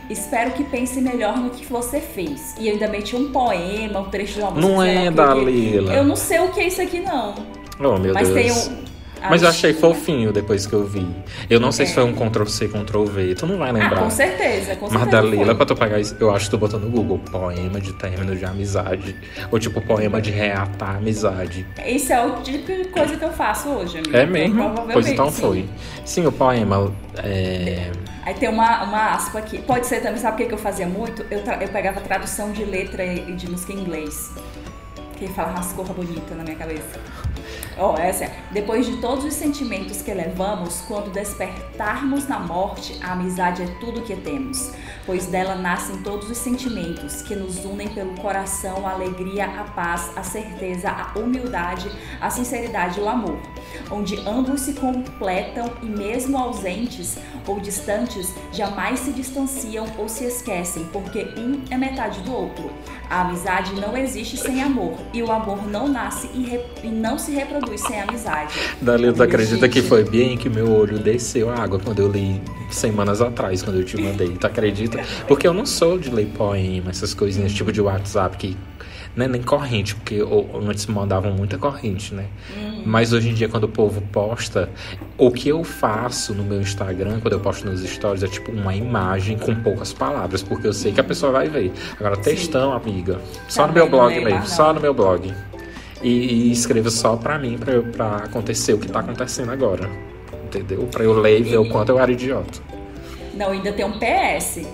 Espero que pense melhor no que você fez. E eu ainda meti um poema, um trecho de uma música. Não é, Dalila. Eu não sei o que é isso aqui, não. Oh, meu Mas Deus. tem um. Mas eu achei fofinho depois que eu vi. Eu não sei se É. foi um Ctrl-C, Ctrl-V. Tu não vai Ah, lembrar. com certeza, com Mas certeza. Dalila, foi. pra tu pegar isso, eu acho que tu botou no Google poema de término de amizade. Ou tipo, poema de reatar amizade. Isso é o tipo de coisa que eu faço hoje, amigo. É mesmo? Provavelmente, Pois então sim. foi. Sim, o poema. É... Aí tem uma, uma aspa aqui. Pode ser também, sabe o que eu fazia muito? Eu, eu pegava tradução de letra e de música em inglês. Que fala umas cor bonita na minha cabeça. Ó, essa é. Depois de todos os sentimentos que levamos, quando despertarmos na morte, a amizade é tudo que temos. Pois dela nascem todos os sentimentos que nos unem pelo coração, a alegria, a paz, a certeza, a humildade, a sinceridade e o amor. Onde ambos se completam e, mesmo ausentes ou distantes, jamais se distanciam ou se esquecem, porque um é metade do outro. A amizade não existe sem amor e o amor não nasce e, re- e não se reproduz sem amizade. Dalila, tu acredita Gente. que foi bem que meu olho desceu a água quando eu li semanas atrás, quando eu te mandei. Tu acredita? Porque eu não sou de ler poema, essas coisinhas tipo de WhatsApp que. Não é nem corrente, porque antes mandavam muita corrente, né? Mas hoje em dia, quando o povo posta, o que eu faço no meu Instagram, quando eu posto nos stories, é tipo uma imagem com poucas palavras, porque eu sei que a pessoa vai ver. Agora, textão, amiga, só no Também meu não blog leio mesmo, só no meu blog. E, e escrevo só pra mim, pra, eu- pra acontecer o que tá acontecendo agora. Entendeu? Pra eu ler e ver o quanto eu era idiota. Não, ainda tem um PS.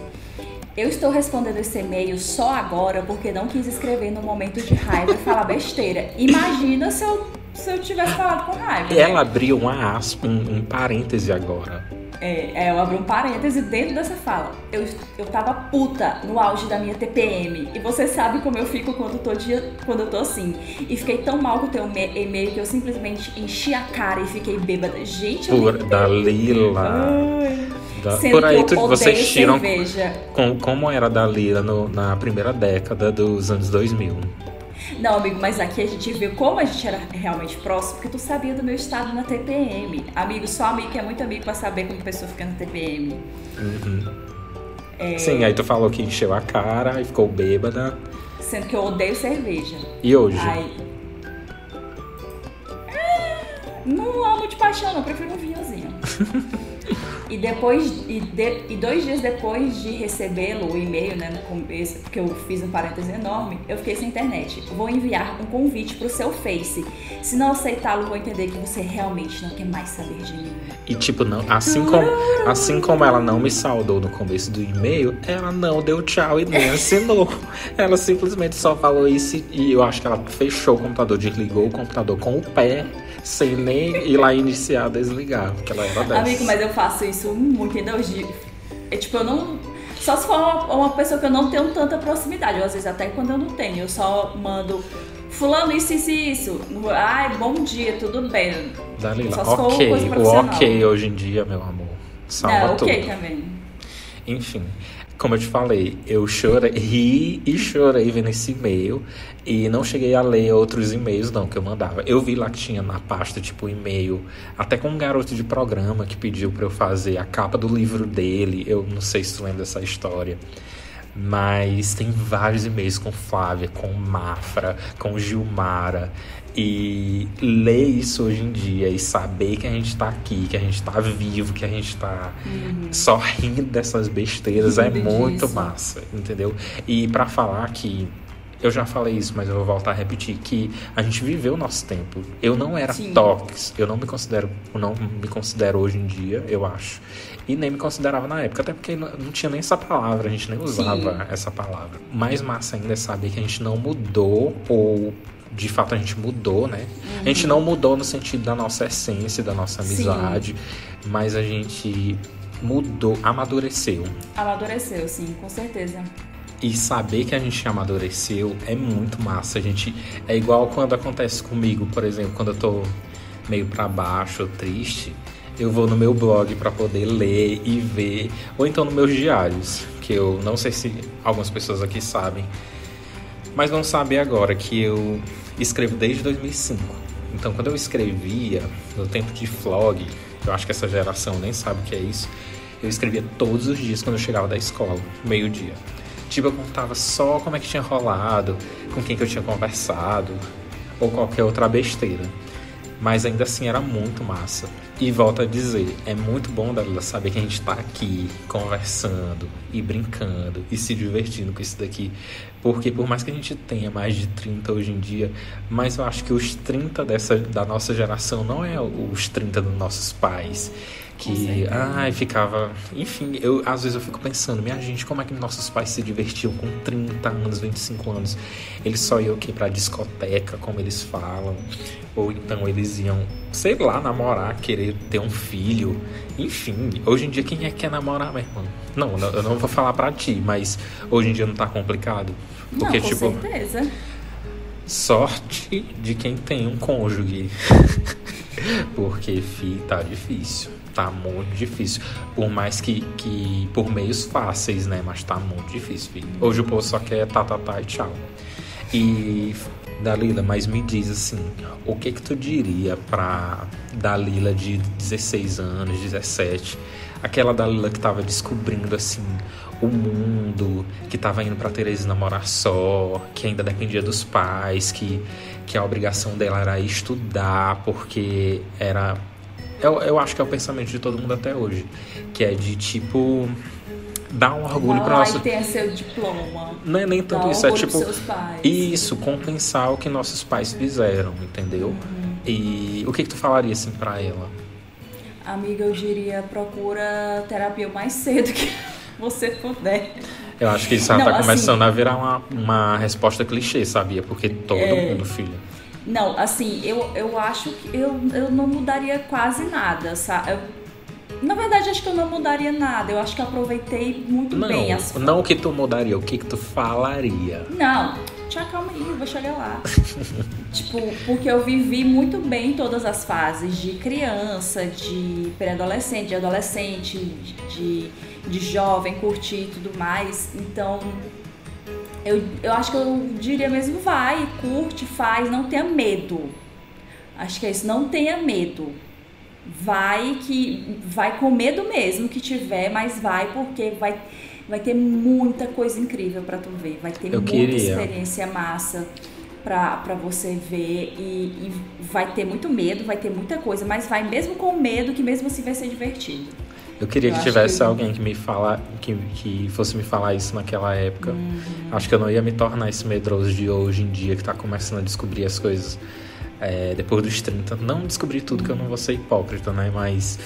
Eu estou respondendo esse e-mail só agora porque não quis escrever no momento de raiva e falar besteira. Imagina se eu, se eu tivesse falado com raiva. né? Ela abriu uma aspa, um, um parêntese agora. É, é, eu abri um parêntese dentro dessa fala. Eu, eu tava puta no auge da minha TPM. E você sabe como eu fico quando eu tô, dia, quando eu tô assim. E fiquei tão mal com o teu e-mail que eu simplesmente enchi a cara e fiquei bêbada. Gente, eu Por. Da, por aí tu- vocês tiram com, como era a Dalila no- na primeira década dos anos 2000. Não, amigo, mas aqui a gente viu como a gente era realmente próximo, porque tu sabia do meu estado na TPM. Amigo, só amigo que é muito amigo pra saber como a pessoa fica na TPM. É. Sim, aí tu falou que encheu a cara e ficou bêbada. Sendo que eu odeio cerveja. E hoje? Aí. É, Não amo de paixão, não, eu prefiro um vinhozinho. e depois, e, de- e dois dias depois de recebê-lo, o e-mail, né, no começo, porque eu fiz um parêntese enorme, eu fiquei sem internet. Vou enviar um convite pro seu Face. Se não aceitá-lo, vou entender que você realmente não quer mais saber de mim. E tipo, não, assim como, assim como ela não me saudou no começo do e-mail, ela não deu tchau e nem assinou. Ela simplesmente só falou isso e- e eu acho que ela fechou o computador, desligou o computador com o pé, sem nem ir lá iniciar, desligar, porque ela era dessa. Amigo, mas eu faço isso muito? De, é, tipo, eu não. Só se for uma, uma pessoa que eu não tenho tanta proximidade, ou às vezes até quando eu não tenho, eu só mando. Fulano, isso, isso, isso. Ai, bom dia, tudo bem. Dalila, Só se for ok, o ok hoje em dia, meu amor, salva Não, tudo. ok também. Enfim, como eu te falei, eu chorei, ri e chorei vendo esse e-mail e não cheguei a ler outros e-mails não que eu mandava. Eu vi lá que tinha na pasta tipo e-mail, até com um garoto de programa que pediu pra eu fazer a capa do livro dele. Eu não sei se tu lembra dessa história. Mas tem vários e-mails com Flávia, com Mafra, com Gilmara. E ler isso hoje em dia e saber que a gente tá aqui, que a gente tá vivo, que a gente tá uhum. só rindo dessas besteiras é muito disso. massa, entendeu? E para falar que eu já falei isso, mas eu vou voltar a repetir que a gente viveu o nosso tempo. Eu não era tox, eu não me considero, não me considero hoje em dia, eu acho. E nem me considerava na época, até porque não, não tinha nem essa palavra, a gente nem usava Sim. essa palavra. Mais massa ainda é saber que a gente não mudou ou de fato a gente mudou, né? Uhum. A gente não mudou no sentido da nossa essência, da nossa amizade, sim. mas a gente mudou, amadureceu. Amadureceu, sim, com certeza. E saber que a gente amadureceu é muito massa. A gente é igual quando acontece comigo, por exemplo, quando eu tô meio para baixo, triste, eu vou no meu blog para poder ler e ver, ou então nos meus diários, que eu não sei se algumas pessoas aqui sabem, mas vão saber agora que eu escrevo desde 2005. Então, quando eu escrevia no tempo de vlog, eu acho que essa geração nem sabe o que é isso. Eu escrevia todos os dias quando eu chegava da escola, meio-dia. Tipo, eu contava só como é que tinha rolado, com quem que eu tinha conversado, ou qualquer outra besteira. Mas ainda assim era muito massa. E volto a dizer, é muito bom, Dalila, saber que a gente está aqui conversando e brincando e se divertindo com isso daqui. Porque por mais que a gente tenha mais de 30 hoje em dia, mas eu acho que os 30 dessa, da nossa geração não é os 30 dos nossos pais que ai ficava enfim eu às vezes eu fico pensando minha gente como é que nossos pais se divertiam com 30 anos 25 anos? Eles só iam aqui para discoteca como eles falam. Ou então eles iam sei lá namorar querer ter um filho. Enfim hoje em dia quem é que quer namorar meu irmão? Não eu não vou falar para ti mas hoje em dia não tá complicado. Porque não, com tipo certeza. sorte de quem tem um cônjuge. Porque fi tá difícil tá muito difícil. Por mais que, que por meios fáceis, né? Mas tá muito difícil, filho. Hoje o povo só quer tá, tá, tá e tchau. E Dalila, mas me diz assim, o que que tu diria pra Dalila de 16 anos, 17, aquela Dalila que tava descobrindo assim o mundo, que tava indo pra Teresina morar só, que ainda dependia dos pais, que, que a obrigação dela era estudar porque era eu, eu acho que é o pensamento de todo mundo até hoje. Que é de tipo. Dar um orgulho para nosso. ter seu diploma. Não é nem tanto isso, é tipo. Isso, compensar o que nossos pais fizeram, entendeu? Uhum. E o que, que tu falaria assim para ela? Amiga, eu diria procura terapia o mais cedo que você puder. Eu acho que isso já Não, tá assim, começando a virar uma, uma resposta clichê, sabia? Porque todo é... mundo, filha. Não, assim, eu, eu acho que eu, eu não mudaria quase nada, sabe? Eu, na verdade, acho que eu não mudaria nada. Eu acho que aproveitei muito não, bem as Não o que tu mudaria, o que, que tu falaria. Não, tchau, calma aí, vou chegar lá. tipo, porque eu vivi muito bem todas as fases de criança, de pré-adolescente, de adolescente, de, de jovem, curtir e tudo mais. Então, eu, eu acho que eu diria mesmo, vai, curte, faz, não tenha medo. Acho que é isso, não tenha medo. Vai que vai com medo mesmo que tiver, mas vai porque vai vai ter muita coisa incrível para tu ver, vai ter eu muita queria. experiência massa para você ver e, e vai ter muito medo, vai ter muita coisa, mas vai mesmo com medo que mesmo assim vai ser divertido. Eu queria eu que tivesse que... alguém que me fala, que, que fosse me falar isso naquela época. Uhum. Acho que eu não ia me tornar esse medroso de hoje em dia que tá começando a descobrir as coisas é, depois dos 30. Não descobrir tudo, que eu não vou ser hipócrita, né? Mas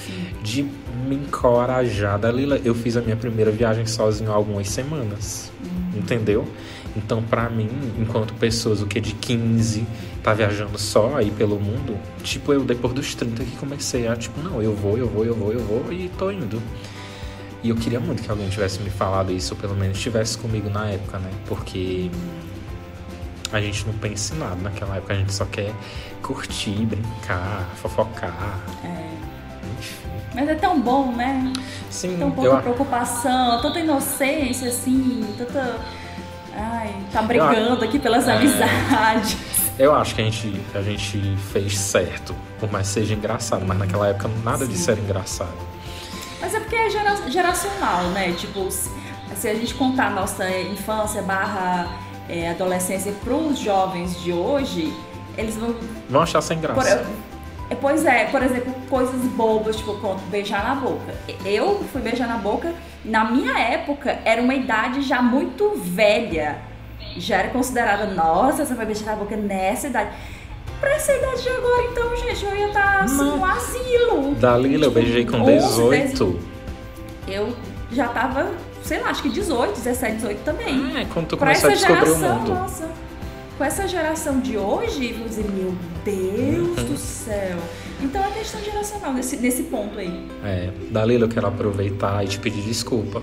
de me encorajar. Dalila, eu fiz a minha primeira viagem sozinho há algumas semanas. Uhum. Entendeu? Então, para mim, enquanto pessoas o que de 15 tá viajando só aí pelo mundo, tipo eu depois dos 30 que comecei a tipo, não, eu vou, eu vou, eu vou, eu vou e tô indo. E eu queria muito que alguém tivesse me falado isso, ou pelo menos estivesse comigo na época, né? Porque a gente não pensa em nada naquela época, a gente só quer curtir, brincar, fofocar. É. Mas é tão bom, né? Sim, tão pouca eu... preocupação, tanta inocência, assim, tanta Ai, tá brigando eu, aqui pelas é, amizades. Eu acho que a gente, a gente fez certo, por mais que seja engraçado, mas naquela época nada Sim. disso era engraçado. Mas é porque é gera, geracional, né? Tipo, se a gente contar nossa infância barra é, adolescência para os jovens de hoje, eles vão. Vão achar sem graça. Por, pois é, por exemplo, coisas bobas, tipo, pronto, beijar na boca. Eu fui beijar na boca, na minha época, era uma idade já muito velha. Já era considerada, nossa, você vai beijar na boca nessa idade. Pra essa idade de agora, então, gente, eu ia estar tá, assim, no asilo. Dalila, tipo, eu beijei com 18. Eu já tava, sei lá, acho que 18, 17, 18 também. É, quando tu começou a descobrir geração, o mundo. Nossa, com essa geração de hoje, vou dizer, meu Deus uhum. do céu. Então é questão geracional nesse, nesse ponto aí. É, Dalila, eu quero aproveitar e te pedir desculpa.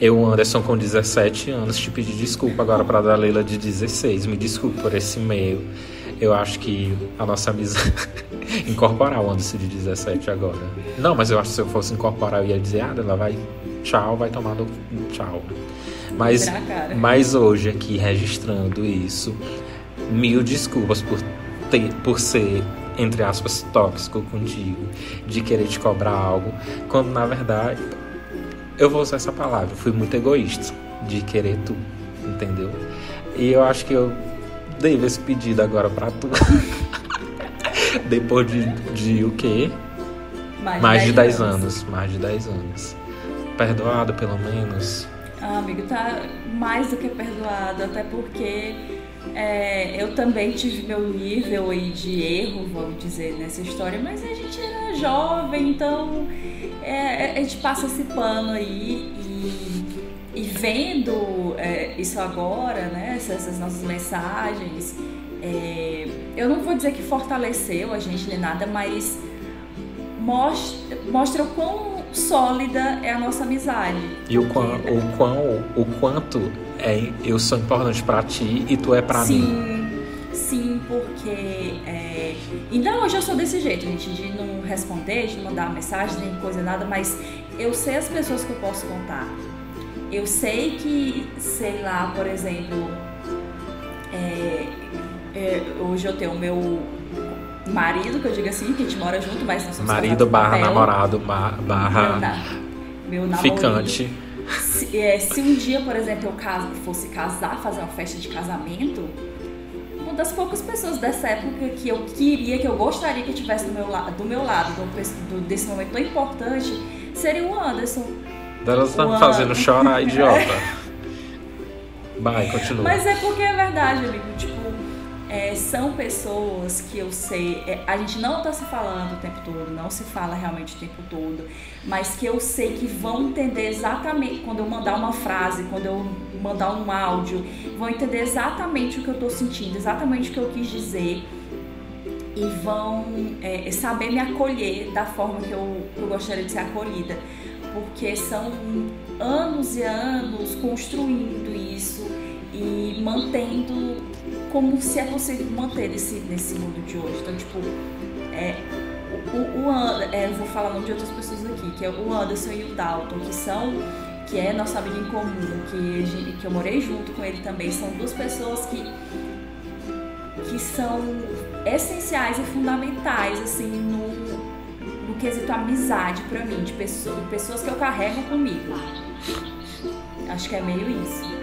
Eu, Anderson, com 17 anos, te pedi desculpa agora pra Dalila de 16. Me desculpe por esse e-mail. Eu acho que a nossa amizade. incorporar o Anderson de 17 agora. Não, mas eu acho que se eu fosse incorporar, eu ia dizer, ah, ela vai. Tchau, vai tomar no. Tchau. Mas, mas hoje, aqui registrando isso, mil desculpas por, ter, por ser, entre aspas, tóxico contigo, de querer te cobrar algo, quando na verdade, eu vou usar essa palavra, fui muito egoísta de querer tu, entendeu? E eu acho que eu devo esse pedido agora pra tu. Depois de, de o quê? Mais, mais de 10 anos. anos. Mais de 10 anos. Perdoado, pelo menos? Ah, amigo, tá mais do que perdoado, até porque é, eu também tive meu nível aí de erro, vamos dizer, nessa história, mas a gente era jovem, então é, a gente passa esse pano aí e, e vendo é, isso agora, né, essas, essas nossas mensagens, é, eu não vou dizer que fortaleceu a gente nem nada, mas mostra, mostra o quão sólida é a nossa amizade. E o, quão, o, quão, o quanto é, eu sou importante para ti e tu é para mim. Sim, porque é, ainda hoje eu sou desse jeito, gente, de não responder, de não mandar mensagem, nem coisa nada, mas eu sei as pessoas que eu posso contar. Eu sei que, sei lá, por exemplo, é, é, hoje eu tenho o meu marido, que eu digo assim, que a gente mora junto, mas nós somos Marido barra namorado barra meu, meu ficante. Se, é, se, um dia, por exemplo, eu fosse casar, fazer uma festa de casamento, uma das poucas pessoas dessa época que eu queria, que eu gostaria que estivesse do meu, do meu lado, do, do, desse momento tão importante, seria o Anderson. Delas tá me fazendo chorar, idiota. Vai, continua. Mas é porque é verdade, amigo. Tipo, é, são pessoas que eu sei, é, a gente não está se falando o tempo todo, não se fala realmente o tempo todo, mas que eu sei que vão entender exatamente, quando eu mandar uma frase, quando eu mandar um áudio, vão entender exatamente o que eu estou sentindo, exatamente o que eu quis dizer e vão é, saber me acolher da forma que eu, eu gostaria de ser acolhida, porque são anos e anos construindo isso e mantendo como se é possível manter nesse, nesse mundo de hoje. Então, tipo, é, o, o, é, eu vou falar o nome de outras pessoas aqui, que é o Anderson e o Dalton, que são que é nossa amiga em comum, que, que eu morei junto com ele também, são duas pessoas que, que são essenciais e fundamentais, assim, no, no quesito amizade para mim, de pessoas, pessoas que eu carrego comigo. Acho que é meio isso.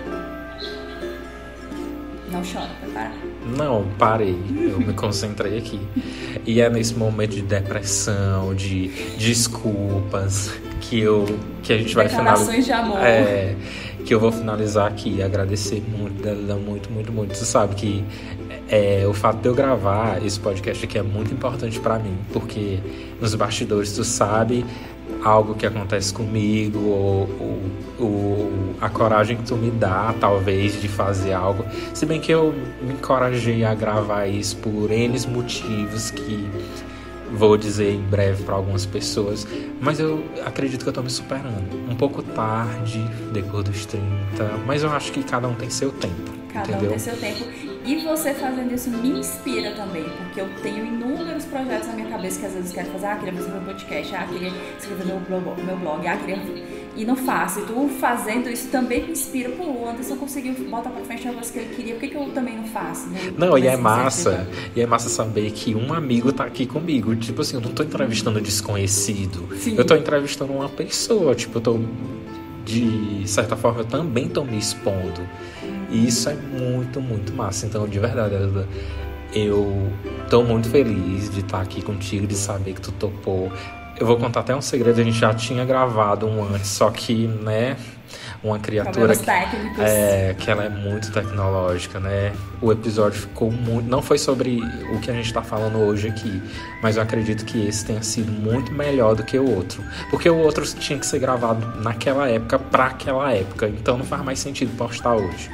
Não chora, tá? Não, parei. Eu me concentrei aqui. E é nesse momento de depressão, de desculpas, que eu que a gente vai finalizar. de amor. É, que eu vou finalizar aqui. Agradecer muito, dela muito, muito, muito. Você sabe que é, o fato de eu gravar esse podcast aqui é muito importante para mim, porque nos bastidores tu sabe algo que acontece comigo, ou, ou, ou, a coragem que tu me dá, talvez, de fazer algo. Se bem que eu me encorajei a gravar isso por N motivos que vou dizer em breve para algumas pessoas, mas eu acredito que eu tô me superando. Um pouco tarde, depois dos 30, mas eu acho que cada um tem seu tempo. Cada entendeu? um tem seu tempo. E você fazendo isso me inspira também, porque eu tenho inúmeros projetos na minha cabeça que às vezes eu quero fazer, ah, queria fazer meu podcast, ah, queria escrever meu blog, meu blog ah, queria... E não faço. E tu fazendo isso também me inspira. Pô, o Anderson conseguiu botar pra frente a coisa que ele queria, por que, que eu também não faço? Né? Não, e é massa. E é massa saber que um amigo tá aqui comigo. Tipo assim, eu não tô entrevistando desconhecido. Sim. Eu tô entrevistando uma pessoa. Tipo, eu tô de certa forma eu também tô me expondo. E isso é muito, muito massa. Então, de verdade, Eu tô muito feliz de estar aqui contigo, de saber que tu topou. Eu vou contar até um segredo, a gente já tinha gravado um antes, só que, né, uma criatura que, é, que ela é muito tecnológica, né? O episódio ficou muito. Não foi sobre o que a gente está falando hoje aqui, mas eu acredito que esse tenha sido muito melhor do que o outro. Porque o outro tinha que ser gravado naquela época, para aquela época. Então não faz mais sentido postar hoje.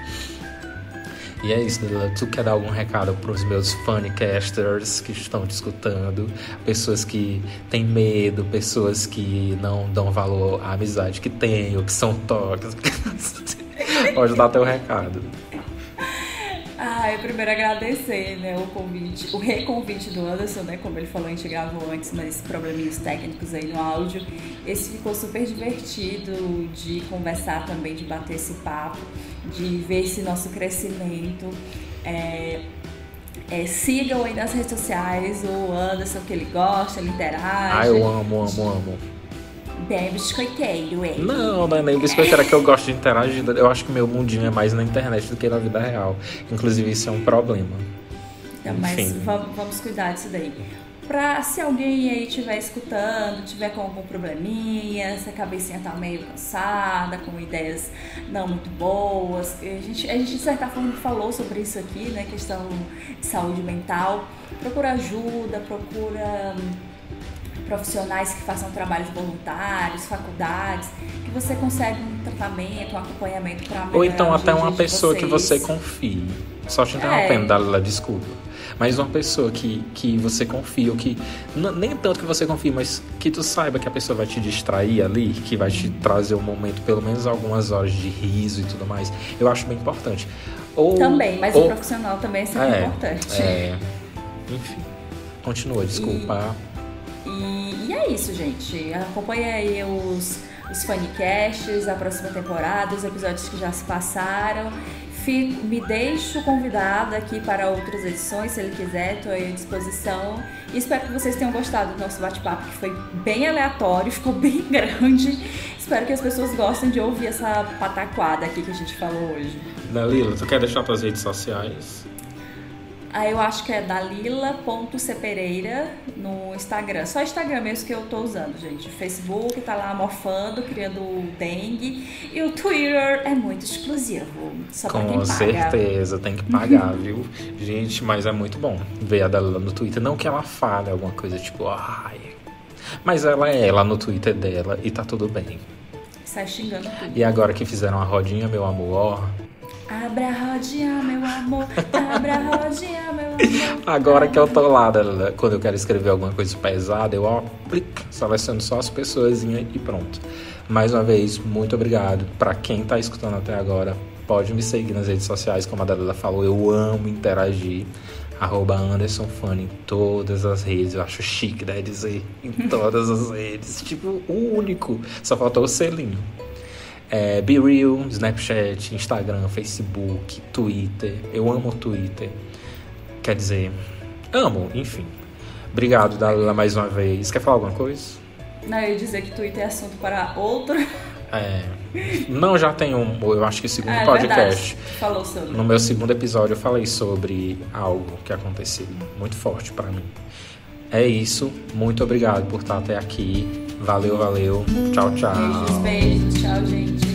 E é isso, Lila. Tu quer dar algum recado para os meus funnycasters que estão te escutando? Pessoas que têm medo, pessoas que não dão valor à amizade que têm, ou que são tóxicas. Pode dar teu recado. Ah, eu primeiro agradecer né, o convite, o reconvite do Anderson, né? Como ele falou, a gente gravou antes, mas probleminhas técnicos aí no áudio. Esse ficou super divertido de conversar também, de bater esse papo, de ver esse nosso crescimento. É, é, sigam aí nas redes sociais o Anderson, que ele gosta, ele interage. Ah, eu amo, amo, amo bem biscoiteiro, é. Não, não é nem biscoiteiro, é que eu gosto de interagir. Eu acho que meu mundinho é mais na internet do que na vida real. Inclusive, isso é um problema. Então, mas vamos, vamos cuidar disso daí. Pra se alguém aí estiver escutando, tiver com algum probleminha, se a cabecinha tá meio cansada, com ideias não muito boas, a gente, a gente de certa forma falou sobre isso aqui, né? Questão de saúde mental. Procura ajuda, procura profissionais que façam trabalhos voluntários, faculdades, que você consegue um tratamento, um acompanhamento para Ou então até uma pessoa que você confie. Só te interrompendo, é. Dalila, desculpa. Mas uma pessoa que, que você confia, ou que. Nem tanto que você confie, mas que tu saiba que a pessoa vai te distrair ali, que vai te trazer um momento, pelo menos algumas horas de riso e tudo mais. Eu acho bem importante. Ou, também, mas ou, o profissional também é sempre é, importante. É, enfim. Continua, desculpa. E... E, e é isso, gente. Acompanhe aí os, os Funnycasts, a próxima temporada, os episódios que já se passaram. Fico, me deixo convidado aqui para outras edições, se ele quiser, estou à disposição. E espero que vocês tenham gostado do nosso bate-papo, que foi bem aleatório, ficou bem grande. Espero que as pessoas gostem de ouvir essa pataquada aqui que a gente falou hoje. Dalila, tu quer deixar tuas redes sociais? Aí eu acho que é dalila.cpereira no Instagram. Só Instagram mesmo que eu tô usando, gente. O Facebook tá lá mofando, criando dengue. E o Twitter é muito exclusivo. Só Com quem paga. certeza, tem que pagar, viu? Gente, mas é muito bom ver a Dalila no Twitter. Não que ela fale alguma coisa tipo, ai. Mas ela é ela no Twitter dela e tá tudo bem. Sai xingando tudo. E agora que fizeram a rodinha, meu amor, Abra a rodinha, meu amor. Abra a rodinha, meu amor. Agora que eu tô lá, né, quando eu quero escrever alguma coisa pesada, eu aplico, seleciono só as pessoas e pronto. Mais uma vez, muito obrigado. Para quem tá escutando até agora, pode me seguir nas redes sociais, como a Dalila falou, eu amo interagir. Arroba Anderson em todas as redes. Eu acho chique, né? Dizer em todas as redes. Tipo, o único. Só faltou o selinho. É, Be Real, Snapchat, Instagram, Facebook, Twitter. Eu amo o Twitter. Quer dizer, amo, enfim. Obrigado, Dalila, mais uma vez. Quer falar alguma coisa? Não, eu ia dizer que Twitter é assunto para outro. É. Não, já tem um, eu acho que segundo é, podcast. Verdade. Falou sobre. No meu segundo episódio eu falei sobre algo que aconteceu muito forte para mim. É isso. Muito obrigado por estar até aqui. Valeu, valeu. Tchau, tchau. Beijos, beijos. Tchau, gente.